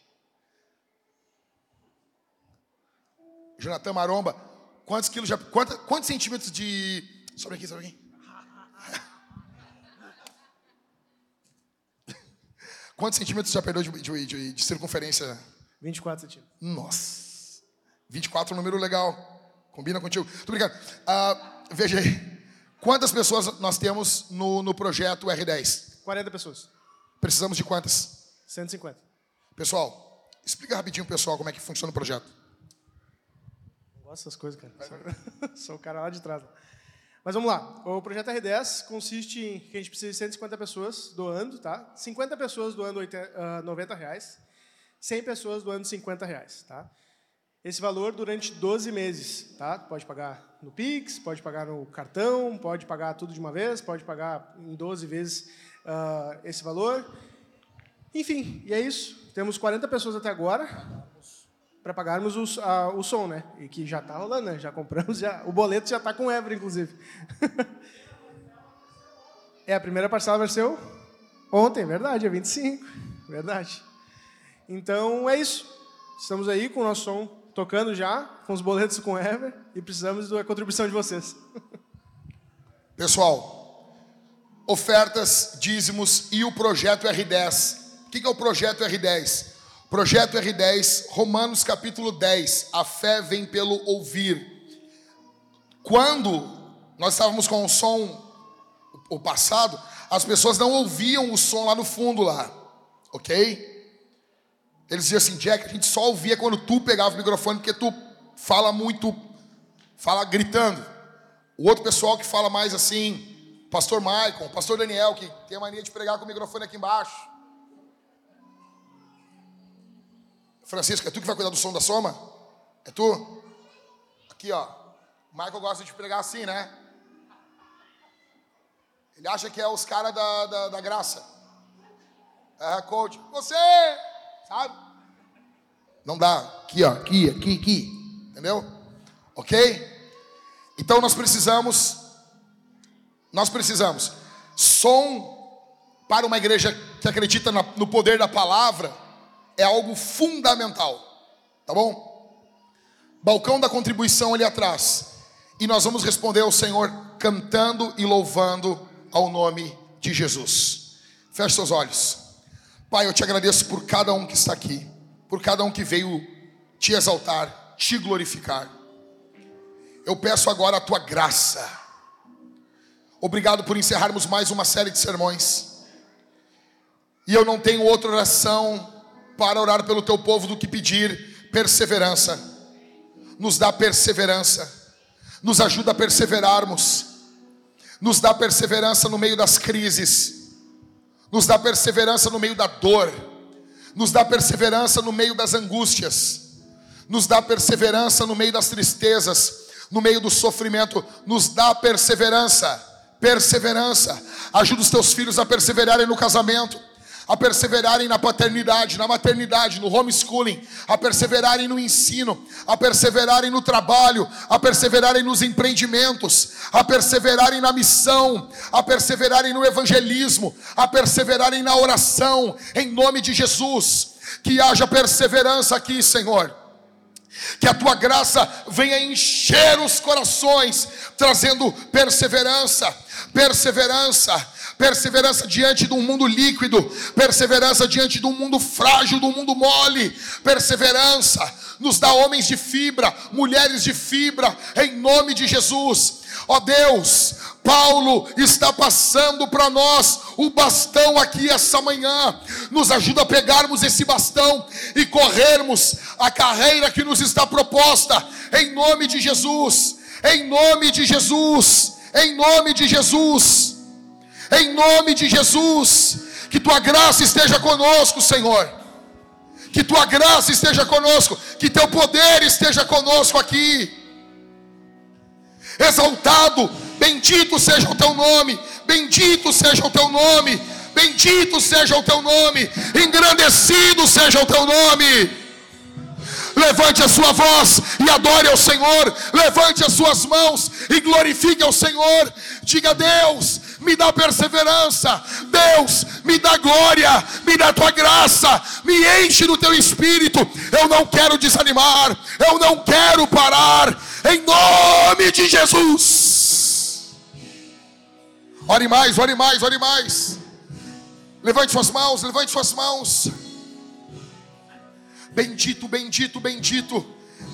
Jonathan Maromba, quantos quilos já. Quantos, quantos centímetros de. Sobe aqui, sobe aqui. Quantos centímetros já perdeu de, de, de, de circunferência? 24 centímetros. Nossa. 24 é um número legal. Combina contigo. Tô brincando. Uh, veja aí. Quantas pessoas nós temos no, no projeto R10? 40 pessoas. Precisamos de quantas? 150. Pessoal, explica rapidinho, pessoal, como é que funciona o projeto. Não gosto dessas coisas, cara. Sou, sou o cara lá de trás. Mas vamos lá. O projeto R10 consiste em que a gente precisa de 150 pessoas doando, tá? 50 pessoas doando 80, uh, 90 reais, 100 pessoas doando 50 reais, tá? Esse valor durante 12 meses, tá? Pode pagar no Pix, pode pagar no cartão, pode pagar tudo de uma vez, pode pagar em 12 vezes uh, esse valor. Enfim, e é isso. Temos 40 pessoas até agora para pagarmos o, a, o som, né? E que já está rolando, né? Já compramos, já, o boleto já está com Ever, inclusive. é, a primeira parcela venceu ontem, verdade, é 25, verdade. Então, é isso. Estamos aí com o nosso som tocando já, com os boletos com Ever, e precisamos da contribuição de vocês. Pessoal, ofertas, dízimos e o projeto R10 que, que é o projeto R10? Projeto R10, Romanos capítulo 10. A fé vem pelo ouvir. Quando nós estávamos com o som, o passado, as pessoas não ouviam o som lá no fundo lá, ok? Eles diziam assim, Jack, a gente só ouvia quando tu pegava o microfone, porque tu fala muito, fala gritando. O outro pessoal que fala mais assim, pastor Michael, pastor Daniel, que tem a mania de pregar com o microfone aqui embaixo. Francisco, é tu que vai cuidar do som da soma? É tu? Aqui, ó. O Michael gosta de pregar assim, né? Ele acha que é os caras da, da, da, graça. É, coach. Você! Sabe? Não dá. Aqui, ó. Aqui, aqui, aqui. Entendeu? Ok? Então nós precisamos. Nós precisamos. Som para uma igreja que acredita no poder da palavra é algo fundamental, tá bom? Balcão da contribuição ali atrás. E nós vamos responder ao Senhor cantando e louvando ao nome de Jesus. Feche seus olhos. Pai, eu te agradeço por cada um que está aqui, por cada um que veio te exaltar, te glorificar. Eu peço agora a tua graça. Obrigado por encerrarmos mais uma série de sermões. E eu não tenho outra oração para orar pelo teu povo do que pedir perseverança. Nos dá perseverança, nos ajuda a perseverarmos, nos dá perseverança no meio das crises, nos dá perseverança no meio da dor, nos dá perseverança no meio das angústias, nos dá perseverança no meio das tristezas, no meio do sofrimento, nos dá perseverança, perseverança. Ajuda os teus filhos a perseverarem no casamento, a perseverarem na paternidade, na maternidade, no homeschooling, a perseverarem no ensino, a perseverarem no trabalho, a perseverarem nos empreendimentos, a perseverarem na missão, a perseverarem no evangelismo, a perseverarem na oração, em nome de Jesus. Que haja perseverança aqui, Senhor. Que a tua graça venha encher os corações, trazendo perseverança, perseverança, perseverança diante de um mundo líquido, perseverança diante de um mundo frágil, de um mundo mole, perseverança, nos dá homens de fibra, mulheres de fibra, em nome de Jesus. Ó Deus, Paulo está passando para nós o bastão aqui essa manhã. Nos ajuda a pegarmos esse bastão e corrermos a carreira que nos está proposta, em nome de Jesus, em nome de Jesus, em nome de Jesus, em nome de Jesus. Que tua graça esteja conosco, Senhor. Que tua graça esteja conosco, que teu poder esteja conosco aqui. Exaltado Bendito seja o teu nome, bendito seja o teu nome, bendito seja o teu nome, engrandecido seja o teu nome. Levante a sua voz e adore ao Senhor. Levante as suas mãos e glorifique ao Senhor. Diga: Deus, me dá perseverança. Deus, me dá glória. Me dá tua graça. Me enche do teu espírito. Eu não quero desanimar. Eu não quero parar. Em nome de Jesus. Ore mais, ore mais, ore mais. Levante suas mãos, levante suas mãos. Bendito, bendito, bendito,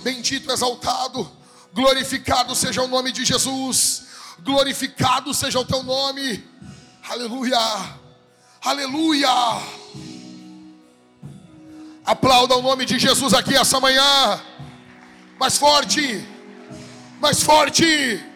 bendito, exaltado, glorificado seja o nome de Jesus, glorificado seja o teu nome, aleluia, aleluia. Aplauda o nome de Jesus aqui essa manhã, mais forte, mais forte.